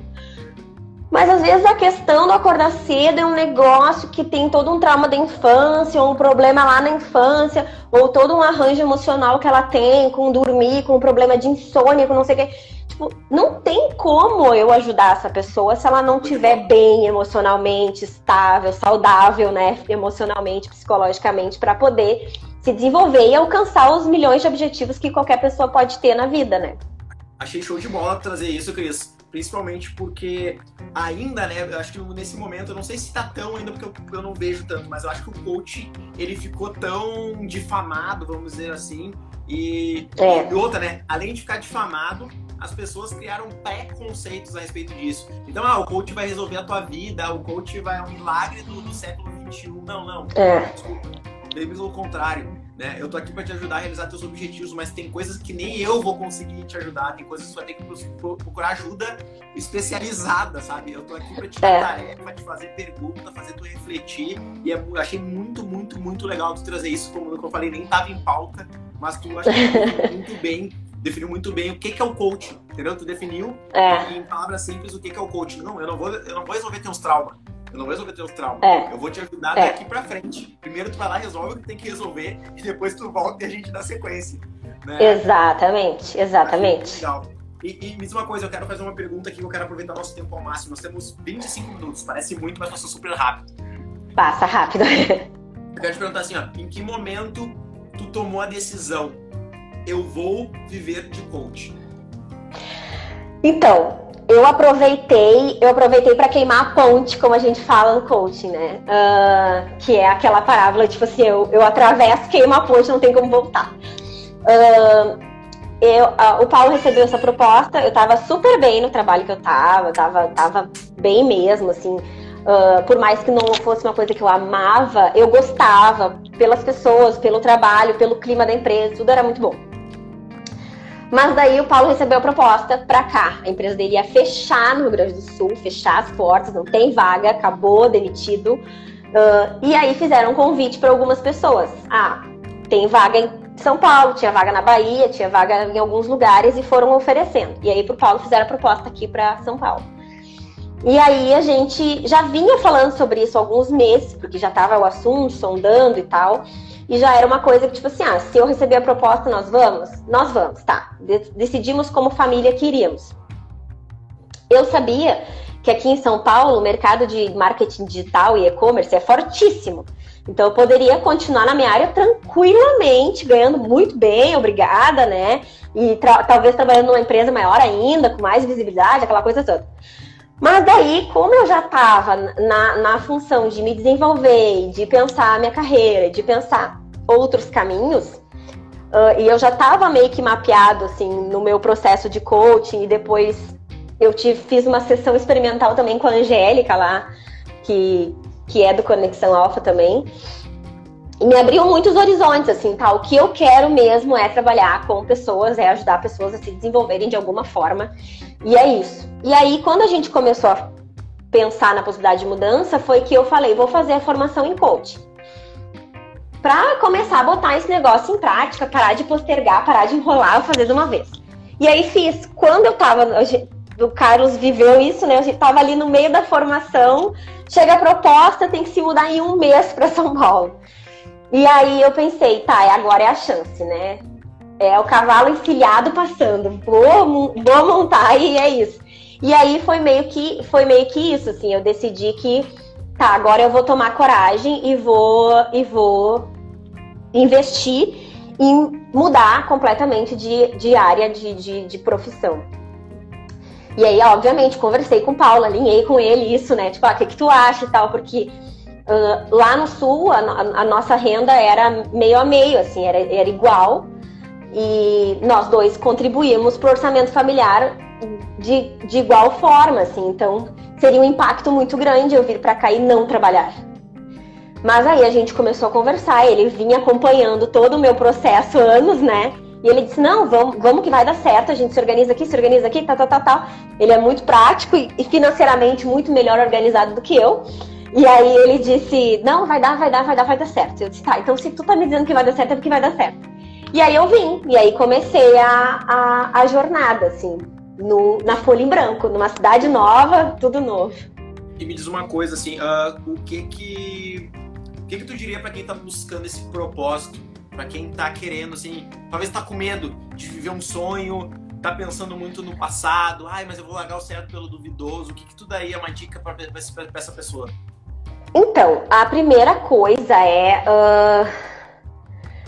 Mas às vezes a questão do acordar cedo é um negócio que tem todo um trauma da infância, ou um problema lá na infância, ou todo um arranjo emocional que ela tem com dormir, com um problema de insônia, com não sei o quê. Tipo, não tem como eu ajudar essa pessoa se ela não bom. bem emocionalmente, estável, saudável, né? Emocionalmente, psicologicamente, para poder se desenvolver e alcançar os milhões de objetivos que qualquer pessoa pode ter na vida, né? Achei show de bola trazer isso, Cris. Principalmente porque ainda, né, eu acho que nesse momento, eu não sei se tá tão ainda, porque eu, eu não vejo tanto, mas eu acho que o coach, ele ficou tão difamado, vamos dizer assim, e, É. e outra, né, além de ficar difamado, as pessoas criaram preconceitos a respeito disso. Então, ah, o coach vai resolver a tua vida, o coach vai é um milagre do, do século XXI. Não, não. É. Desculpa. Bem pelo contrário, né? Eu tô aqui pra te ajudar a realizar teus objetivos, mas tem coisas que nem eu vou conseguir te ajudar, tem coisas que você vai ter que pro- pro- procurar ajuda especializada, sabe? Eu tô aqui pra te dar É. tarefa, te fazer pergunta, fazer tu refletir, e é achei muito, muito, muito legal tu trazer isso, como eu falei, nem tava em pauta, mas tu achei muito bem, definiu muito bem o que que é o coach, entendeu? Tu definiu É, em palavras simples o que que é o coach. Não, eu não vou, eu não vou resolver teus traumas. Eu não vou resolver teus traumas. É. Eu vou te ajudar É. daqui pra frente. Primeiro tu vai lá, resolve o que tem que resolver e depois tu volta e a gente dá sequência. Né? exatamente, exatamente. Legal. E, e me diz uma coisa, eu quero fazer uma pergunta aqui, eu quero aproveitar nosso tempo ao máximo. Nós temos 25 minutos, parece muito, mas passou super rápido. Passa rápido. Eu quero te perguntar assim, ó, em que momento tu tomou a decisão? Eu vou viver de coach. Então, eu aproveitei, eu aproveitei para queimar a ponte, como a gente fala no coaching, né? Ah, que é aquela parábola, tipo assim, eu, eu atravesso, queimo a ponte, não tem como voltar. Ah, eu, a, o Paulo recebeu essa proposta, eu tava super bem no trabalho que eu tava, tava, tava bem mesmo, assim. Uh, por mais que não fosse uma coisa que eu amava, eu gostava pelas pessoas, pelo trabalho, pelo clima da empresa, tudo era muito bom. Mas daí o Paulo recebeu a proposta para cá. A empresa dele ia fechar no Rio Grande do Sul, fechar as portas, não tem vaga, acabou, demitido. Uh, e aí fizeram um convite para algumas pessoas. Ah, tem vaga em São Paulo, tinha vaga na Bahia, tinha vaga em alguns lugares e foram oferecendo. E aí pro Paulo fizeram a proposta aqui para São Paulo. E aí a gente já vinha falando sobre isso há alguns meses, porque já estava o assunto, sondando e tal. E já era uma coisa que, tipo assim, ah, se eu receber a proposta, nós vamos? Nós vamos, tá. decidimos como família que iríamos. Eu sabia que aqui em São Paulo o mercado de marketing digital e e-commerce é fortíssimo. Então eu poderia continuar na minha área tranquilamente, ganhando muito bem, obrigada, né? E tra talvez trabalhando numa empresa maior ainda, com mais visibilidade, aquela coisa toda. Mas daí, como eu já estava na, na função de me desenvolver, de pensar a minha carreira, de pensar outros caminhos. Uh, e eu já estava meio que mapeado assim no meu processo de coaching e depois eu tive, fiz uma sessão experimental também com a Angélica lá, que, que é do Conexão Alfa também. E me abriu muitos horizontes, assim, tá? O que eu quero mesmo é trabalhar com pessoas, é ajudar pessoas a se desenvolverem de alguma forma. E é isso. E aí, quando a gente começou a pensar na possibilidade de mudança, foi que eu falei, vou fazer a formação em coaching para começar a botar esse negócio em prática, parar de postergar, parar de enrolar, fazer de uma vez. E aí fiz. Quando eu tava. O Carlos viveu isso, né? A gente tava ali no meio da formação, chega a proposta, tem que se mudar em um mês para São Paulo. E aí eu pensei, tá, agora é a chance, né? É o cavalo enfilhado passando. Vou montar e é isso. E aí foi meio que foi meio que isso, assim, eu decidi que tá, agora eu vou tomar coragem e vou e vou investir em mudar completamente de, de área de, de, de profissão. E aí, obviamente, conversei com o Paulo, alinhei com ele isso, né? Tipo, ah, o que, que tu acha e tal, porque uh, lá no sul a, a, nossa renda era meio a meio, assim, era, era igual. E nós dois contribuímos para o orçamento familiar de, de igual forma, assim. Então, seria um impacto muito grande eu vir para cá e não trabalhar. Mas aí a gente começou a conversar, ele vinha acompanhando todo o meu processo anos, né? E ele disse: Não, vamos, vamos que vai dar certo, a gente se organiza aqui, se organiza aqui, tal, tal, tal, tal. Ele é muito prático e, e financeiramente muito melhor organizado do que eu. E aí ele disse: Não, vai dar, vai dar, vai dar, vai dar certo. Eu disse: Tá, então se tu tá me dizendo que vai dar certo, é porque vai dar certo. E aí eu vim, e aí comecei a, a, a jornada, assim no, na folha em branco, numa cidade nova, tudo novo. E me diz uma coisa assim, uh, o que que o que que tu diria para quem tá buscando esse propósito, para quem tá querendo assim, talvez tá com medo de viver um sonho, tá pensando muito no passado, ai, mas eu vou largar o certo pelo duvidoso. O que que tu daria uma dica para essa pessoa? Então, a primeira coisa é uh,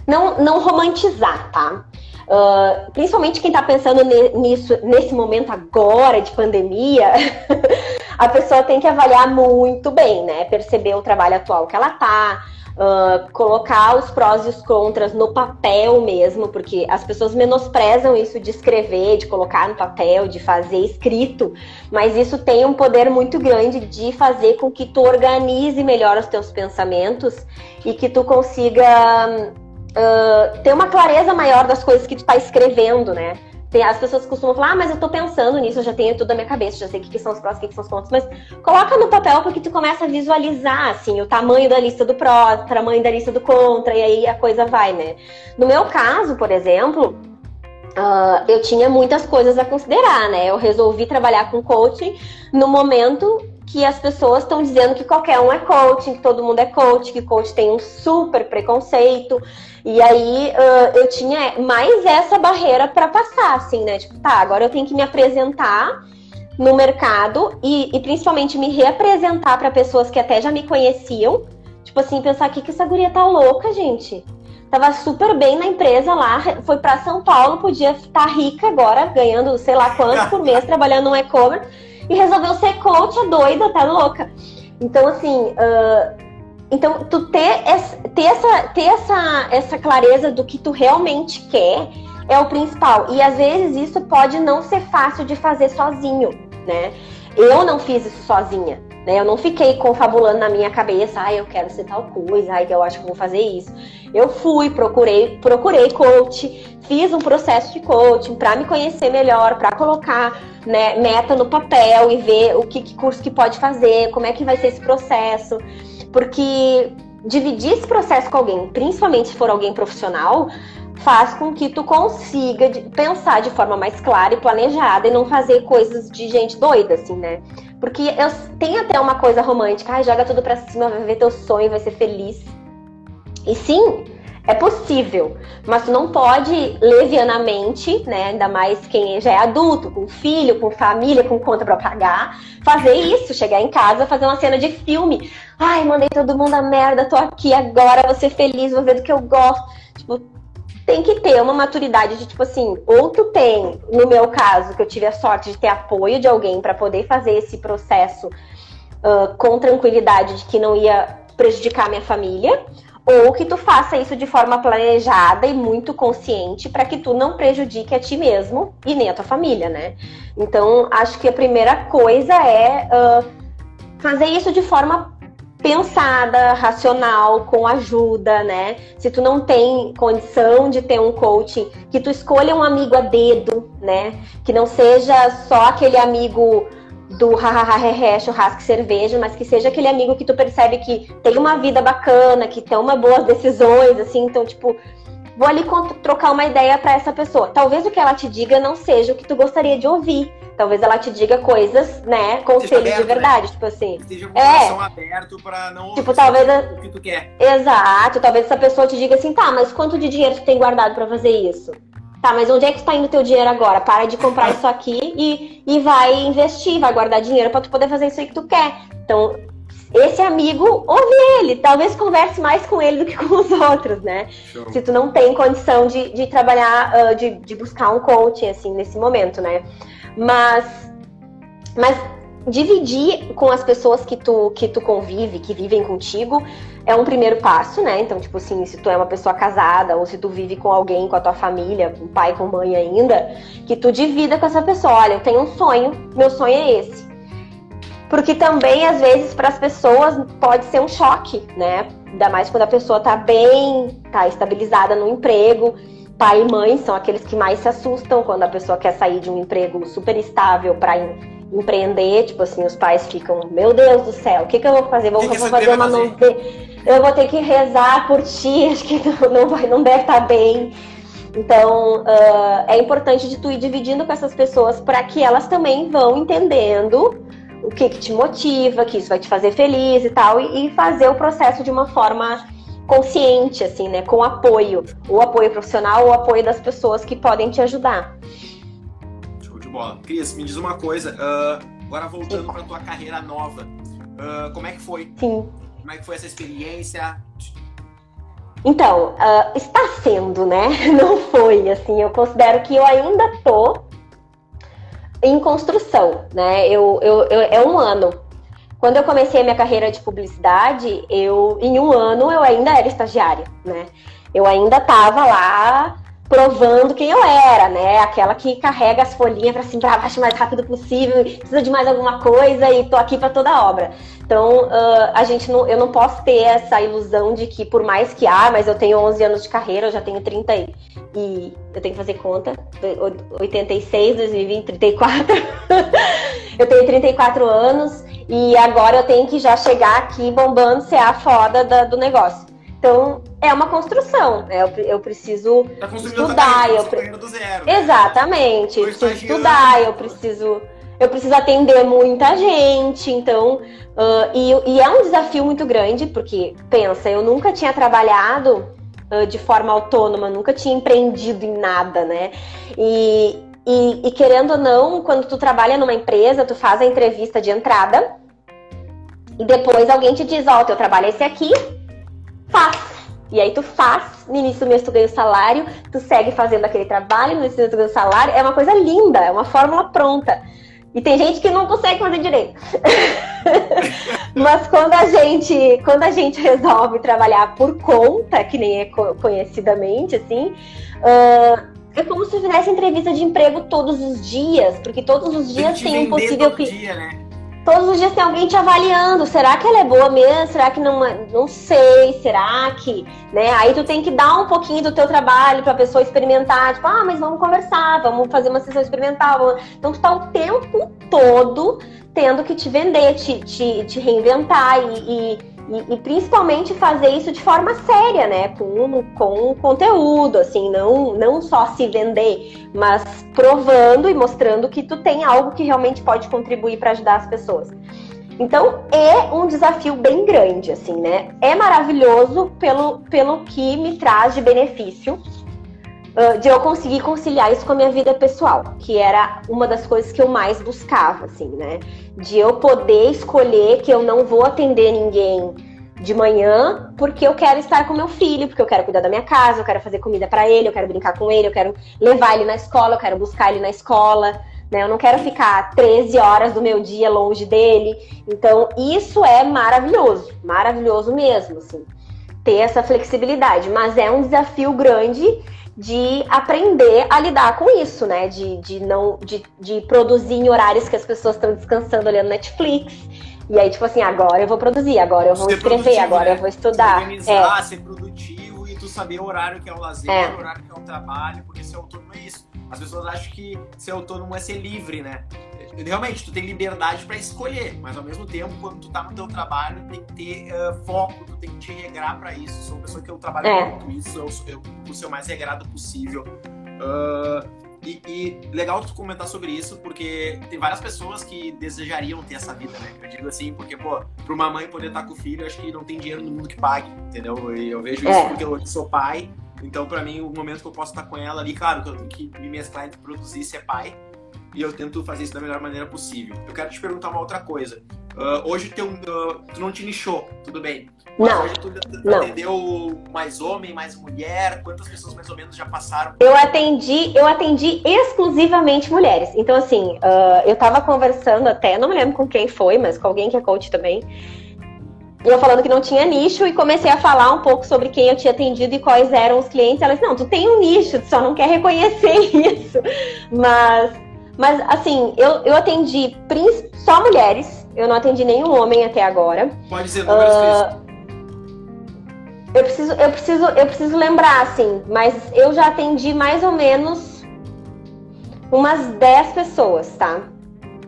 não, não romantizar, tá? Uh, principalmente quem está pensando nisso nesse momento agora de pandemia, a pessoa tem que avaliar muito bem, né? Perceber o trabalho atual que ela tá, uh, colocar os prós e os contras no papel mesmo, porque as pessoas menosprezam isso de escrever, de colocar no papel, de fazer escrito, mas isso tem um poder muito grande de fazer com que tu organize melhor os teus pensamentos e que tu consiga uh, ter uma clareza maior das coisas que tu tá escrevendo, né? Tem, as pessoas costumam falar, ah, mas eu tô pensando nisso, eu já tenho tudo na minha cabeça, já sei o que, que são os prós, o que, que são os contras, mas coloca no papel porque tu começa a visualizar, assim, o tamanho da lista do pró, o tamanho da lista do contra, e aí a coisa vai, né? No meu caso, por exemplo, uh, eu tinha muitas coisas a considerar, né? Eu resolvi trabalhar com coaching no momento que as pessoas estão dizendo que qualquer um é coaching, que todo mundo é coach, que coach tem um super preconceito. E aí uh, eu tinha mais essa barreira para passar, assim, né? Tipo, tá, agora eu tenho que me apresentar no mercado e, e principalmente me reapresentar para pessoas que até já me conheciam. Tipo assim, pensar que que essa guria tá louca, gente. Tava super bem na empresa lá, foi para São Paulo, podia estar tá rica agora, ganhando sei lá quanto por mês, trabalhando no e-commerce, e resolveu ser coach, a doida, tá louca. Então, assim, uh, então, tu ter, essa, ter, essa, ter essa, essa clareza do que tu realmente quer é o principal. E às vezes isso pode não ser fácil de fazer sozinho, né? Eu não fiz isso sozinha. Né? Eu não fiquei confabulando na minha cabeça, ai, eu quero ser tal coisa, ai, eu acho que vou fazer isso. Eu fui, procurei, procurei coach, fiz um processo de coaching para me conhecer melhor, para colocar né, meta no papel e ver o que, que curso que pode fazer, como é que vai ser esse processo. Porque dividir esse processo com alguém, principalmente se for alguém profissional, faz com que tu consiga pensar de forma mais clara e planejada e não fazer coisas de gente doida, assim, né? Porque eu, tem até uma coisa romântica, ai, joga tudo pra cima, vai ver teu sonho, vai ser feliz. E sim, é possível, mas tu não pode levianamente, né, ainda mais quem já é adulto, com filho, com família, com conta para pagar, fazer isso, chegar em casa, fazer uma cena de filme. Ai, mandei todo mundo a merda, tô aqui agora, vou ser feliz, vou ver do que eu gosto. Tipo, tem que ter uma maturidade de tipo assim, ou tu tem, no meu caso, que eu tive a sorte de ter apoio de alguém para poder fazer esse processo uh, com tranquilidade de que não ia prejudicar minha família, ou que tu faça isso de forma planejada e muito consciente para que tu não prejudique a ti mesmo e nem a tua família, né? Então, acho que a primeira coisa é uh, fazer isso de forma pensada, racional, com ajuda, né? Se tu não tem condição de ter um coaching, que tu escolha um amigo a dedo, né? Que não seja só aquele amigo do hahaha churrasco e cerveja, mas que seja aquele amigo que tu percebe que tem uma vida bacana, que toma boas decisões, assim, então, tipo, vou ali trocar uma ideia para essa pessoa. Talvez o que ela te diga não seja o que tu gostaria de ouvir, Talvez ela te diga coisas, né, conselhos aberto, de verdade, né? tipo assim. Esteja com o é, aberto pra não tipo, talvez o que tu quer. Exato, talvez essa pessoa te diga assim, tá, mas quanto de dinheiro tu tem guardado para fazer isso? Tá, mas onde é que está indo teu dinheiro agora? Para de comprar isso aqui e, e vai investir, vai guardar dinheiro para tu poder fazer isso aí que tu quer. Então, esse amigo, ouve ele, talvez converse mais com ele do que com os outros, né? Show. Se tu não tem condição de, de trabalhar, uh, de, de buscar um coaching, assim, nesse momento, né? Mas, mas dividir com as pessoas que tu, que tu convive, que vivem contigo, é um primeiro passo, né? Então, tipo assim, se tu é uma pessoa casada ou se tu vive com alguém, com a tua família, com pai, com mãe ainda, que tu divida com essa pessoa. Olha, eu tenho um sonho, meu sonho é esse. Porque também, às vezes, para as pessoas pode ser um choque, né? Ainda mais quando a pessoa tá bem, tá estabilizada no emprego pai e mãe são aqueles que mais se assustam quando a pessoa quer sair de um emprego super estável para em, empreender. Tipo assim, os pais ficam, meu Deus do céu, o que, que eu vou fazer? Vou, que vou fazer uma fazer? Eu vou ter que rezar por ti, acho que não, não, vai, não deve estar tá bem. Então, uh, é importante de tu ir dividindo com essas pessoas para que elas também vão entendendo o que, que, te motiva, que isso vai te fazer feliz e tal, e, e fazer o processo de uma forma consciente, assim, né? Com apoio. O apoio profissional ou o apoio das pessoas que podem te ajudar. Show de bola. Cris, me diz uma coisa. Uh, agora voltando para tua carreira nova. Uh, como é que foi? Sim. Como é que foi essa experiência? Então, uh, está sendo, né? Não foi, assim, eu considero que eu ainda tô em construção, né? Eu, eu, eu, é um ano quando eu comecei a minha carreira de publicidade, eu em um ano eu ainda era estagiária, né? Eu ainda estava lá provando quem eu era, né? Aquela que carrega as folhinhas para cima para baixo o mais rápido possível, precisa de mais alguma coisa e tô aqui para toda obra. Então, uh, a gente não, eu não posso ter essa ilusão de que por mais que ah, mas eu tenho 11 anos de carreira, eu já tenho 30 e, e eu tenho que fazer conta, 86, 2020, 34. eu tenho 34 anos e agora eu tenho que já chegar aqui bombando, ser a foda da, do negócio. Então, é uma construção. Né? Eu, eu preciso tá estudar. Eu pre... zero, né? Exatamente. Eu preciso estudar, eu preciso. Eu preciso atender muita gente, então. Uh, e, e, é um desafio muito grande, porque, pensa, eu nunca tinha trabalhado uh, de forma autônoma, nunca tinha empreendido em nada, né? E, e, e, querendo ou não, quando tu trabalha numa empresa, tu faz a entrevista de entrada e depois alguém te diz, ó, oh, teu trabalho é esse aqui, faz. E aí tu faz, no início do mês tu ganha o salário, tu segue fazendo aquele trabalho, no início do mês tu ganha o salário, é uma coisa linda, é uma fórmula pronta. E tem gente que não consegue fazer direito. Mas quando a gente, quando a gente resolve trabalhar por conta, que nem é conhecidamente assim, uh, é como se fizesse entrevista de emprego todos os dias, porque todos os dias tem, tem um possível. Dia, né? Todos os dias tem alguém te avaliando. Será que ela é boa mesmo? Será que não é? Não sei. Será que, né? Aí tu tem que dar um pouquinho do teu trabalho para a pessoa experimentar. Tipo, ah, mas vamos conversar, vamos fazer uma sessão experimental. Então tu tá o tempo todo tendo que te vender, te, te, te reinventar e, e e, e, principalmente fazer isso de forma séria, né? Com, com conteúdo, assim, não, não só se vender, mas provando e mostrando que tu tem algo que realmente pode contribuir para ajudar as pessoas. Então é um desafio bem grande, assim, né? É maravilhoso pelo, pelo que me traz de benefício de eu conseguir conciliar isso com a minha vida pessoal, que era uma das coisas que eu mais buscava, assim, né? de eu poder escolher que eu não vou atender ninguém de manhã porque eu quero estar com meu filho, porque eu quero cuidar da minha casa, eu quero fazer comida para ele, eu quero brincar com ele, eu quero levar ele na escola, eu quero buscar ele na escola, né? Eu não quero ficar 13 horas do meu dia longe dele. Então, isso é maravilhoso, maravilhoso mesmo, assim, ter essa flexibilidade, mas é um desafio grande de aprender a lidar com isso, né? De, de não de, de produzir em horários que as pessoas estão descansando olhando Netflix. E aí, tipo assim, agora eu vou produzir, agora eu vou ser escrever, agora né? eu vou estudar. Se organizar, é. ser produtivo e tu saber o horário que é o lazer, é. o horário que é o trabalho, porque ser autônomo é isso. As pessoas acham que ser autônomo é ser livre, né? realmente, tu tem liberdade para escolher, mas ao mesmo tempo, quando tu tá no teu trabalho, tem que ter uh, foco, tu tem que te regrar para isso. Sou uma pessoa que eu trabalho é. muito isso, eu, eu procuro ser o mais regrado possível. Uh, e, e, legal tu comentar sobre isso, porque tem várias pessoas que desejariam ter essa vida, né? Eu digo assim, porque, pô, pra uma mãe poder estar com o filho, acho que não tem dinheiro no mundo que pague, entendeu? E eu vejo isso é. porque eu sou pai, então pra mim, o momento que eu posso estar com ela ali, claro que eu tenho que me mesclar entre produzir e ser pai, e eu tento fazer isso da melhor maneira possível. Eu quero te perguntar uma outra coisa. Uh, hoje teu, uh, tu não te nichou, tudo bem. Mas não, hoje tu não. atendeu mais homem, mais mulher? Quantas pessoas mais ou menos já passaram? Eu atendi, eu atendi exclusivamente mulheres. Então, assim, uh, eu tava conversando até, não me lembro com quem foi, mas com alguém que é coach também. Eu falando que não tinha nicho e comecei a falar um pouco sobre quem eu tinha atendido e quais eram os clientes. Ela disse, não, tu tem um nicho, tu só não quer reconhecer isso. Mas mas, assim, eu, eu atendi só mulheres, eu não atendi nenhum homem até agora. Pode dizer números, uh, eu preciso, eu preciso, eu preciso lembrar, assim, mas eu já atendi mais ou menos umas 10 pessoas, tá?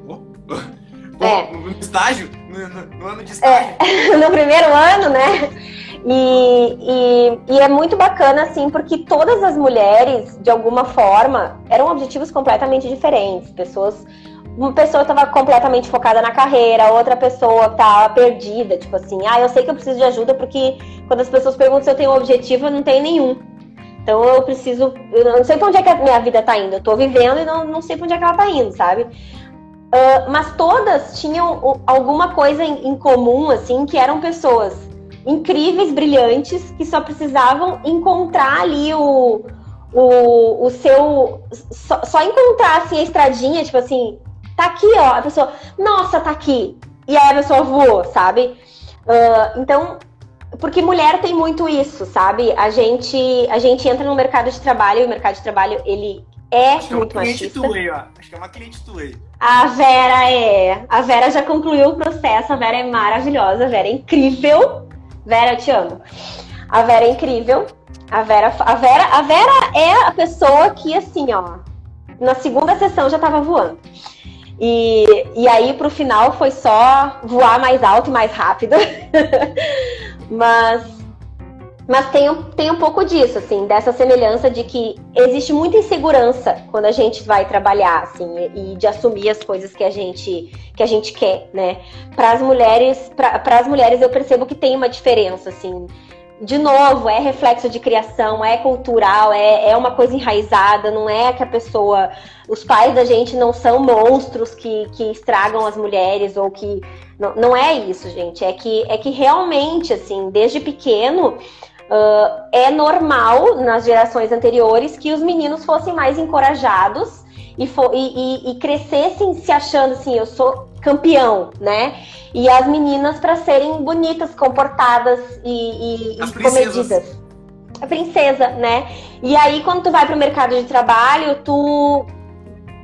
Oh, oh, é. No estágio? No, no, no ano de estágio? É, no primeiro ano, né? E, e, e, é muito bacana, assim, porque todas as mulheres, de alguma forma, eram objetivos completamente diferentes. Pessoas. Uma pessoa estava completamente focada na carreira, outra pessoa estava perdida, tipo assim, ah, eu sei que eu preciso de ajuda porque quando as pessoas perguntam se eu tenho um objetivo, eu não tenho nenhum. Então eu preciso. Eu não sei pra onde é que a minha vida está indo. Eu estou vivendo e não, não sei pra onde é que ela está indo, sabe? Uh, mas todas tinham alguma coisa em, em comum, assim, que eram pessoas incríveis, brilhantes, que só precisavam encontrar ali o, o, o seu. Só, só, encontrar assim, a estradinha, tipo assim, tá aqui, ó. A pessoa, nossa, tá aqui. E aí a pessoa voou, sabe? Uh, então, porque mulher tem muito isso, sabe? A gente, a gente entra no mercado de trabalho e o mercado de trabalho, ele é Acho muito que é uma machista. Tu aí, ó. Acho que é uma cliente aí. A Vera é. A Vera já concluiu o processo. A Vera é maravilhosa. A Vera é incrível. Vera, eu te amo. A Vera é incrível. A Vera, a Vera, a Vera é a pessoa que, assim, ó, na segunda sessão já tava voando. E, e aí, pro final, foi só voar mais alto e mais rápido. Mas mas tem, tem um pouco disso, assim, dessa semelhança de que existe muita insegurança quando a gente vai trabalhar, assim, e de assumir as coisas que a gente, que a gente quer, né? Para as mulheres, para as mulheres eu percebo que tem uma diferença, assim. De novo, é reflexo de criação, é cultural, é, é uma coisa enraizada, não é que a pessoa. Os pais da gente não são monstros que, que estragam as mulheres ou que. Não, não é isso, gente. É que, é que realmente, assim, desde pequeno Uh, é normal nas gerações anteriores que os meninos fossem mais encorajados e, e, e, crescessem se achando assim, eu sou campeão, né? E as meninas para serem bonitas, comportadas e, e comedidas. a princesa, né? E aí, quando tu vai para o mercado de trabalho, tu,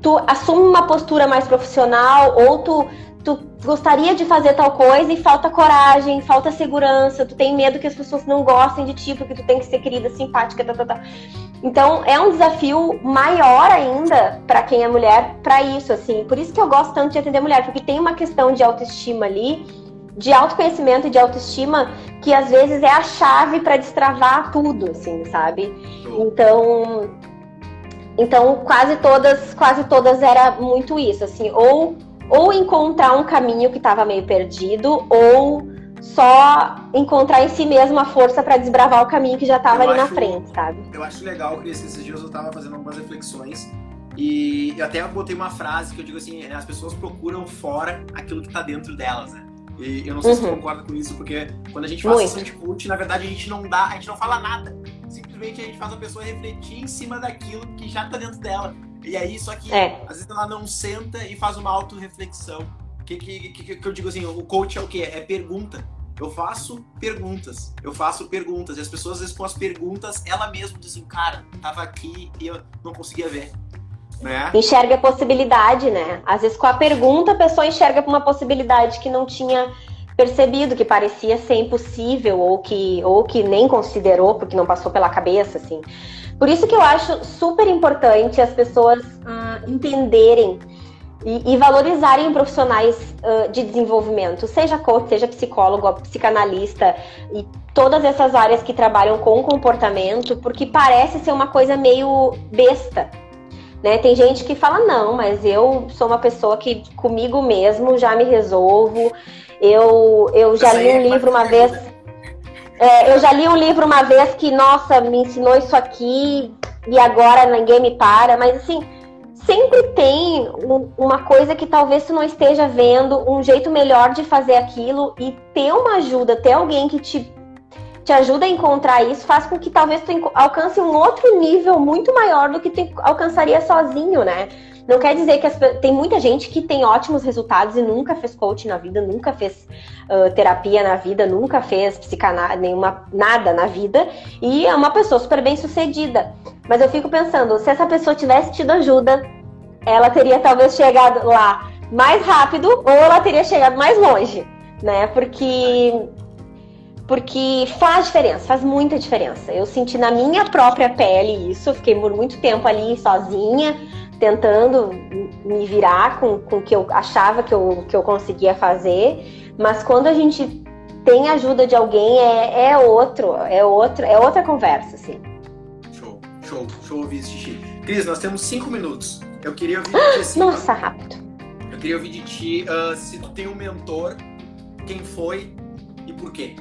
tu assume uma postura mais profissional ou tu, tu gostaria de fazer tal coisa e falta coragem, falta segurança, tu tem medo que as pessoas não gostem de ti, porque tu tem que ser querida, simpática, tá, tá, tá. Então, é um desafio maior ainda para quem é mulher para isso, assim. Por isso que eu gosto tanto de atender mulher, porque tem uma questão de autoestima ali de autoconhecimento e de autoestima que às vezes é a chave para destravar tudo, assim, sabe? Então, então quase todas, quase todas era muito isso, assim, ou ou encontrar um caminho que estava meio perdido, ou só encontrar em si mesmo a força para desbravar o caminho que já estava ali acho, na frente, sabe? Eu acho legal que esses dias eu estava fazendo algumas reflexões e eu até botei uma frase que eu digo assim, as pessoas procuram fora aquilo que está dentro delas, né? E eu não sei uhum. se você concorda com isso, porque quando a gente faz sessão de coach, na verdade a gente não dá, a gente não fala nada. Simplesmente a gente faz a pessoa refletir em cima daquilo que já tá dentro dela. E aí, só que é. às vezes ela não senta e faz uma auto-reflexão. Que, que, que, que eu digo assim, o coach é o quê? É pergunta. Eu faço perguntas. Eu faço perguntas. E as pessoas, às vezes, com as perguntas, ela mesma diz assim, cara, tava aqui e eu não conseguia ver. Né? Enxerga a possibilidade, né? Às vezes com a pergunta a pessoa enxerga uma possibilidade que não tinha percebido, que parecia ser impossível ou que, ou que nem considerou porque não passou pela cabeça, assim. Por isso que eu acho super importante as pessoas uh, entenderem e, e, valorizarem profissionais uh, de desenvolvimento, seja coach, seja psicólogo, psicanalista e todas essas áreas que trabalham com comportamento, porque parece ser uma coisa meio besta, né? Tem gente que fala, não, mas eu sou uma pessoa que comigo mesmo já me resolvo. Eu, eu já li um é livro uma vez. É, eu já li um livro uma vez que, nossa, me ensinou isso aqui e agora ninguém me para. Mas assim, sempre tem uma coisa que talvez tu não esteja vendo, um jeito melhor de fazer aquilo e ter uma ajuda, ter alguém que te te ajuda a encontrar isso, faz com que talvez tu alcance um outro nível muito maior do que tu alcançaria sozinho, né? Não quer dizer que as, tem muita gente que tem ótimos resultados e nunca fez coaching na vida, nunca fez uh, terapia na vida, nunca fez psicanálise, nenhuma nada na vida e é uma pessoa super bem sucedida. Mas eu fico pensando, se essa pessoa tivesse tido ajuda, ela teria talvez chegado lá mais rápido ou ela teria chegado mais longe, né? Porque porque faz diferença, faz muita diferença. Eu senti na minha própria pele isso, fiquei por muito tempo ali sozinha, tentando me virar com, com o que eu achava que eu, que eu conseguia fazer, mas quando a gente tem ajuda de alguém é, é outro, é outro, é outra conversa, assim. Show, show, show ouvir isso, Xixi. Cris, nós temos cinco minutos. Eu queria ouvir de ti assim. Nossa, rápido. Eu queria ouvir de ti uh, se tu tem um mentor, quem foi e por quê?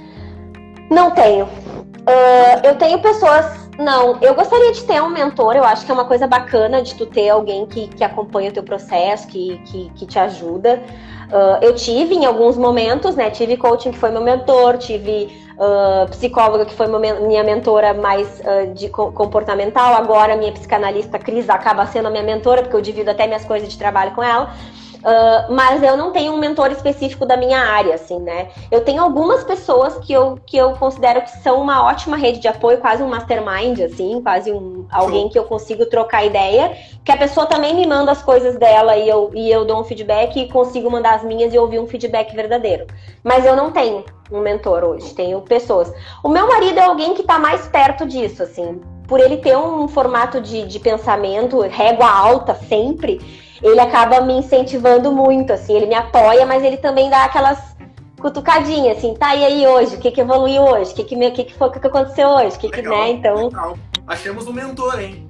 Não tenho. Uh, eu tenho pessoas. Não, eu gostaria de ter um mentor, eu acho que é uma coisa bacana de tu ter alguém que, que acompanha o teu processo, que, que, que te ajuda. Uh, eu tive em alguns momentos, né? Tive coaching que foi meu mentor, tive uh, psicóloga que foi minha mentora mais uh, de comportamental. Agora, minha psicanalista Cris acaba sendo a minha mentora, porque eu divido até minhas coisas de trabalho com ela. Uh, mas eu não tenho um mentor específico da minha área, assim, né? Eu tenho algumas pessoas que eu, que eu considero que são uma ótima rede de apoio, quase um mastermind, assim, quase um, alguém que eu consigo trocar ideia, que a pessoa também me manda as coisas dela e eu, e eu dou um feedback e consigo mandar as minhas e ouvir um feedback verdadeiro. Mas eu não tenho um mentor hoje, tenho pessoas. O meu marido é alguém que está mais perto disso, assim, por ele ter um formato de, de pensamento, régua alta sempre ele acaba me incentivando muito, assim, ele me apoia, mas ele também dá aquelas cutucadinhas, assim, tá, e aí hoje? O que que evoluiu hoje? O que que, que, que foi que aconteceu hoje? O que legal, que, né, então... Legal. Achamos um mentor, hein?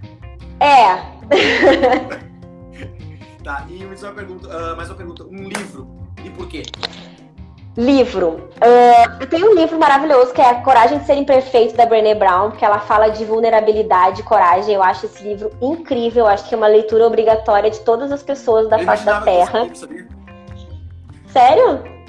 É. tá, e mais uma pergunta, uh, mais uma pergunta, um livro, e por quê? Livro. Uh, eu tenho um livro maravilhoso que é A Coragem de Ser Imperfeito, da Brené Brown, que ela fala de vulnerabilidade e coragem. Eu acho esse livro incrível. Eu acho que é uma leitura obrigatória de todas as pessoas da eu face da Terra. Sério?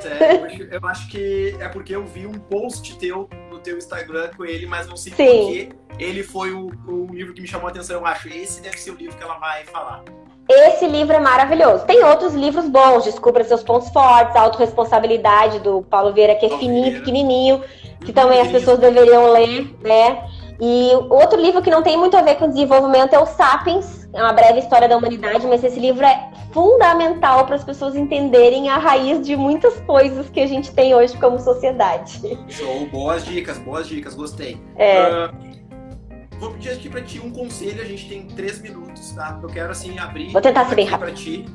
Sério, eu acho que é porque eu vi um post teu no teu Instagram com ele, mas não sei porquê. Ele foi o, o livro que me chamou a atenção. Eu acho esse deve ser o livro que ela vai falar. Esse livro é maravilhoso. Tem outros livros bons, Descubra Seus Pontos Fortes, Autoresponsabilidade, do Paulo Vieira, que é fininho, pequenininho, que também as pessoas deveriam ler, né? E outro livro que não tem muito a ver com desenvolvimento é o Sapiens, é uma breve história da humanidade, mas esse livro é fundamental para as pessoas entenderem a raiz de muitas coisas que a gente tem hoje como sociedade. Show, boas dicas, boas dicas, gostei. É. Uh, vou pedir aqui para ti um conselho, a gente tem três minutos, tá? Eu quero assim abrir. Vou tentar ser bem rápido. ti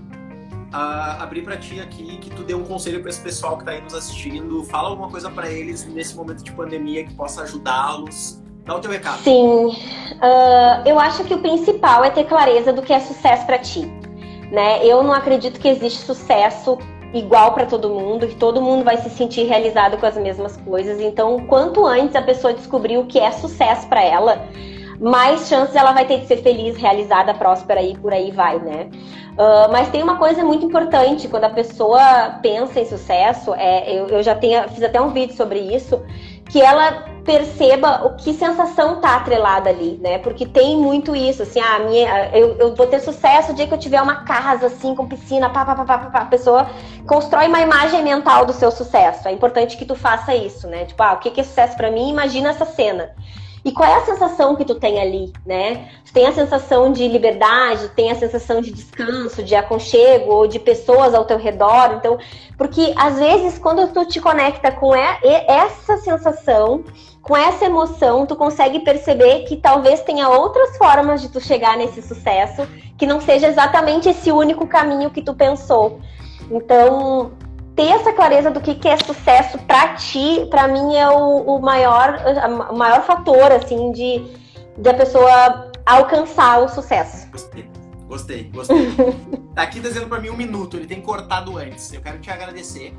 uh, abrir para ti aqui, que tu dê um conselho para esse pessoal que está aí nos assistindo. Fala alguma coisa para eles nesse momento de pandemia que possa ajudá-los. Dá o teu recado. Sim, uh, eu acho que o principal é ter clareza do que é sucesso para ti. Né? Eu não acredito que existe sucesso igual para todo mundo, que todo mundo vai se sentir realizado com as mesmas coisas. Então, quanto antes a pessoa descobrir o que é sucesso para ela, mais chances ela vai ter de ser feliz, realizada, próspera e por aí vai, né? Uh, mas tem uma coisa muito importante quando a pessoa pensa em sucesso, é, eu, eu já tenho, fiz até um vídeo sobre isso, que ela perceba o que sensação tá atrelada ali, né? Porque tem muito isso, assim, ah, minha, eu, eu vou ter sucesso o dia que eu tiver uma casa assim com piscina, pá, pá, pá, pá, pá. A pessoa constrói uma imagem mental do seu sucesso. É importante que tu faça isso, né? Tipo, ah, o que é sucesso para mim? Imagina essa cena. E qual é a sensação que tu tem ali, né? Tu tem a sensação de liberdade, tem a sensação de descanso, de aconchego, ou de pessoas ao teu redor. Então, porque às vezes quando tu te conecta com essa sensação, com essa emoção, tu consegue perceber que talvez tenha outras formas de tu chegar nesse sucesso, que não seja exatamente esse único caminho que tu pensou. Então, ter essa clareza do que, que é sucesso para ti, para mim é o, o, maior, o maior fator, assim, de, de a pessoa alcançar o sucesso. Gostei, gostei, gostei. tá aqui dizendo para mim um minuto, ele tem cortado antes. Eu quero te agradecer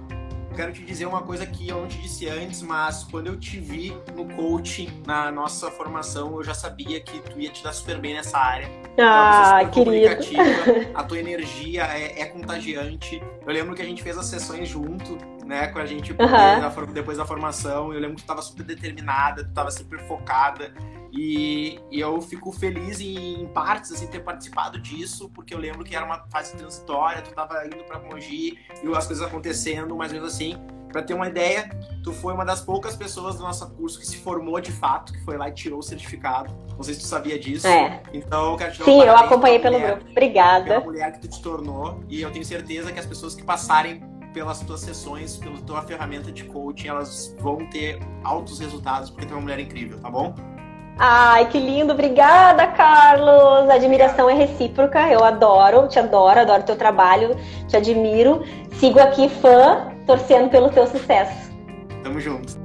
quero te dizer uma coisa que eu não te disse antes, mas quando eu te vi no coaching, na nossa formação, eu já sabia que tu ia te dar super bem nessa área. Ah, querido. A tua energia é, é, contagiante. Eu lembro que a gente fez as sessões junto, né, com a gente uhum. depois da formação. Eu lembro que tu estava super determinada, tu estava super focada. E, e, eu fico feliz em, em, partes, assim, ter participado disso, porque eu lembro que era uma fase transitória, tu tava indo pra Mogi, e as coisas acontecendo, mais ou menos assim. Pra ter uma ideia, tu foi uma das poucas pessoas do nosso curso que se formou de fato, que foi lá e tirou o certificado. Não sei se tu sabia disso. É. Então, eu quero te dar Sim, eu acompanhei pelo mulher, grupo. Obrigada. Pela mulher que tu te tornou, e eu tenho certeza que as pessoas que passarem pelas tuas sessões, pela tua ferramenta de coaching, elas vão ter altos resultados, porque tu é uma mulher incrível, tá bom? Ai, que lindo, obrigada, Carlos. A admiração é recíproca, eu adoro, te adoro, adoro teu trabalho, te admiro. Sigo aqui fã, torcendo pelo teu sucesso. Tamo junto.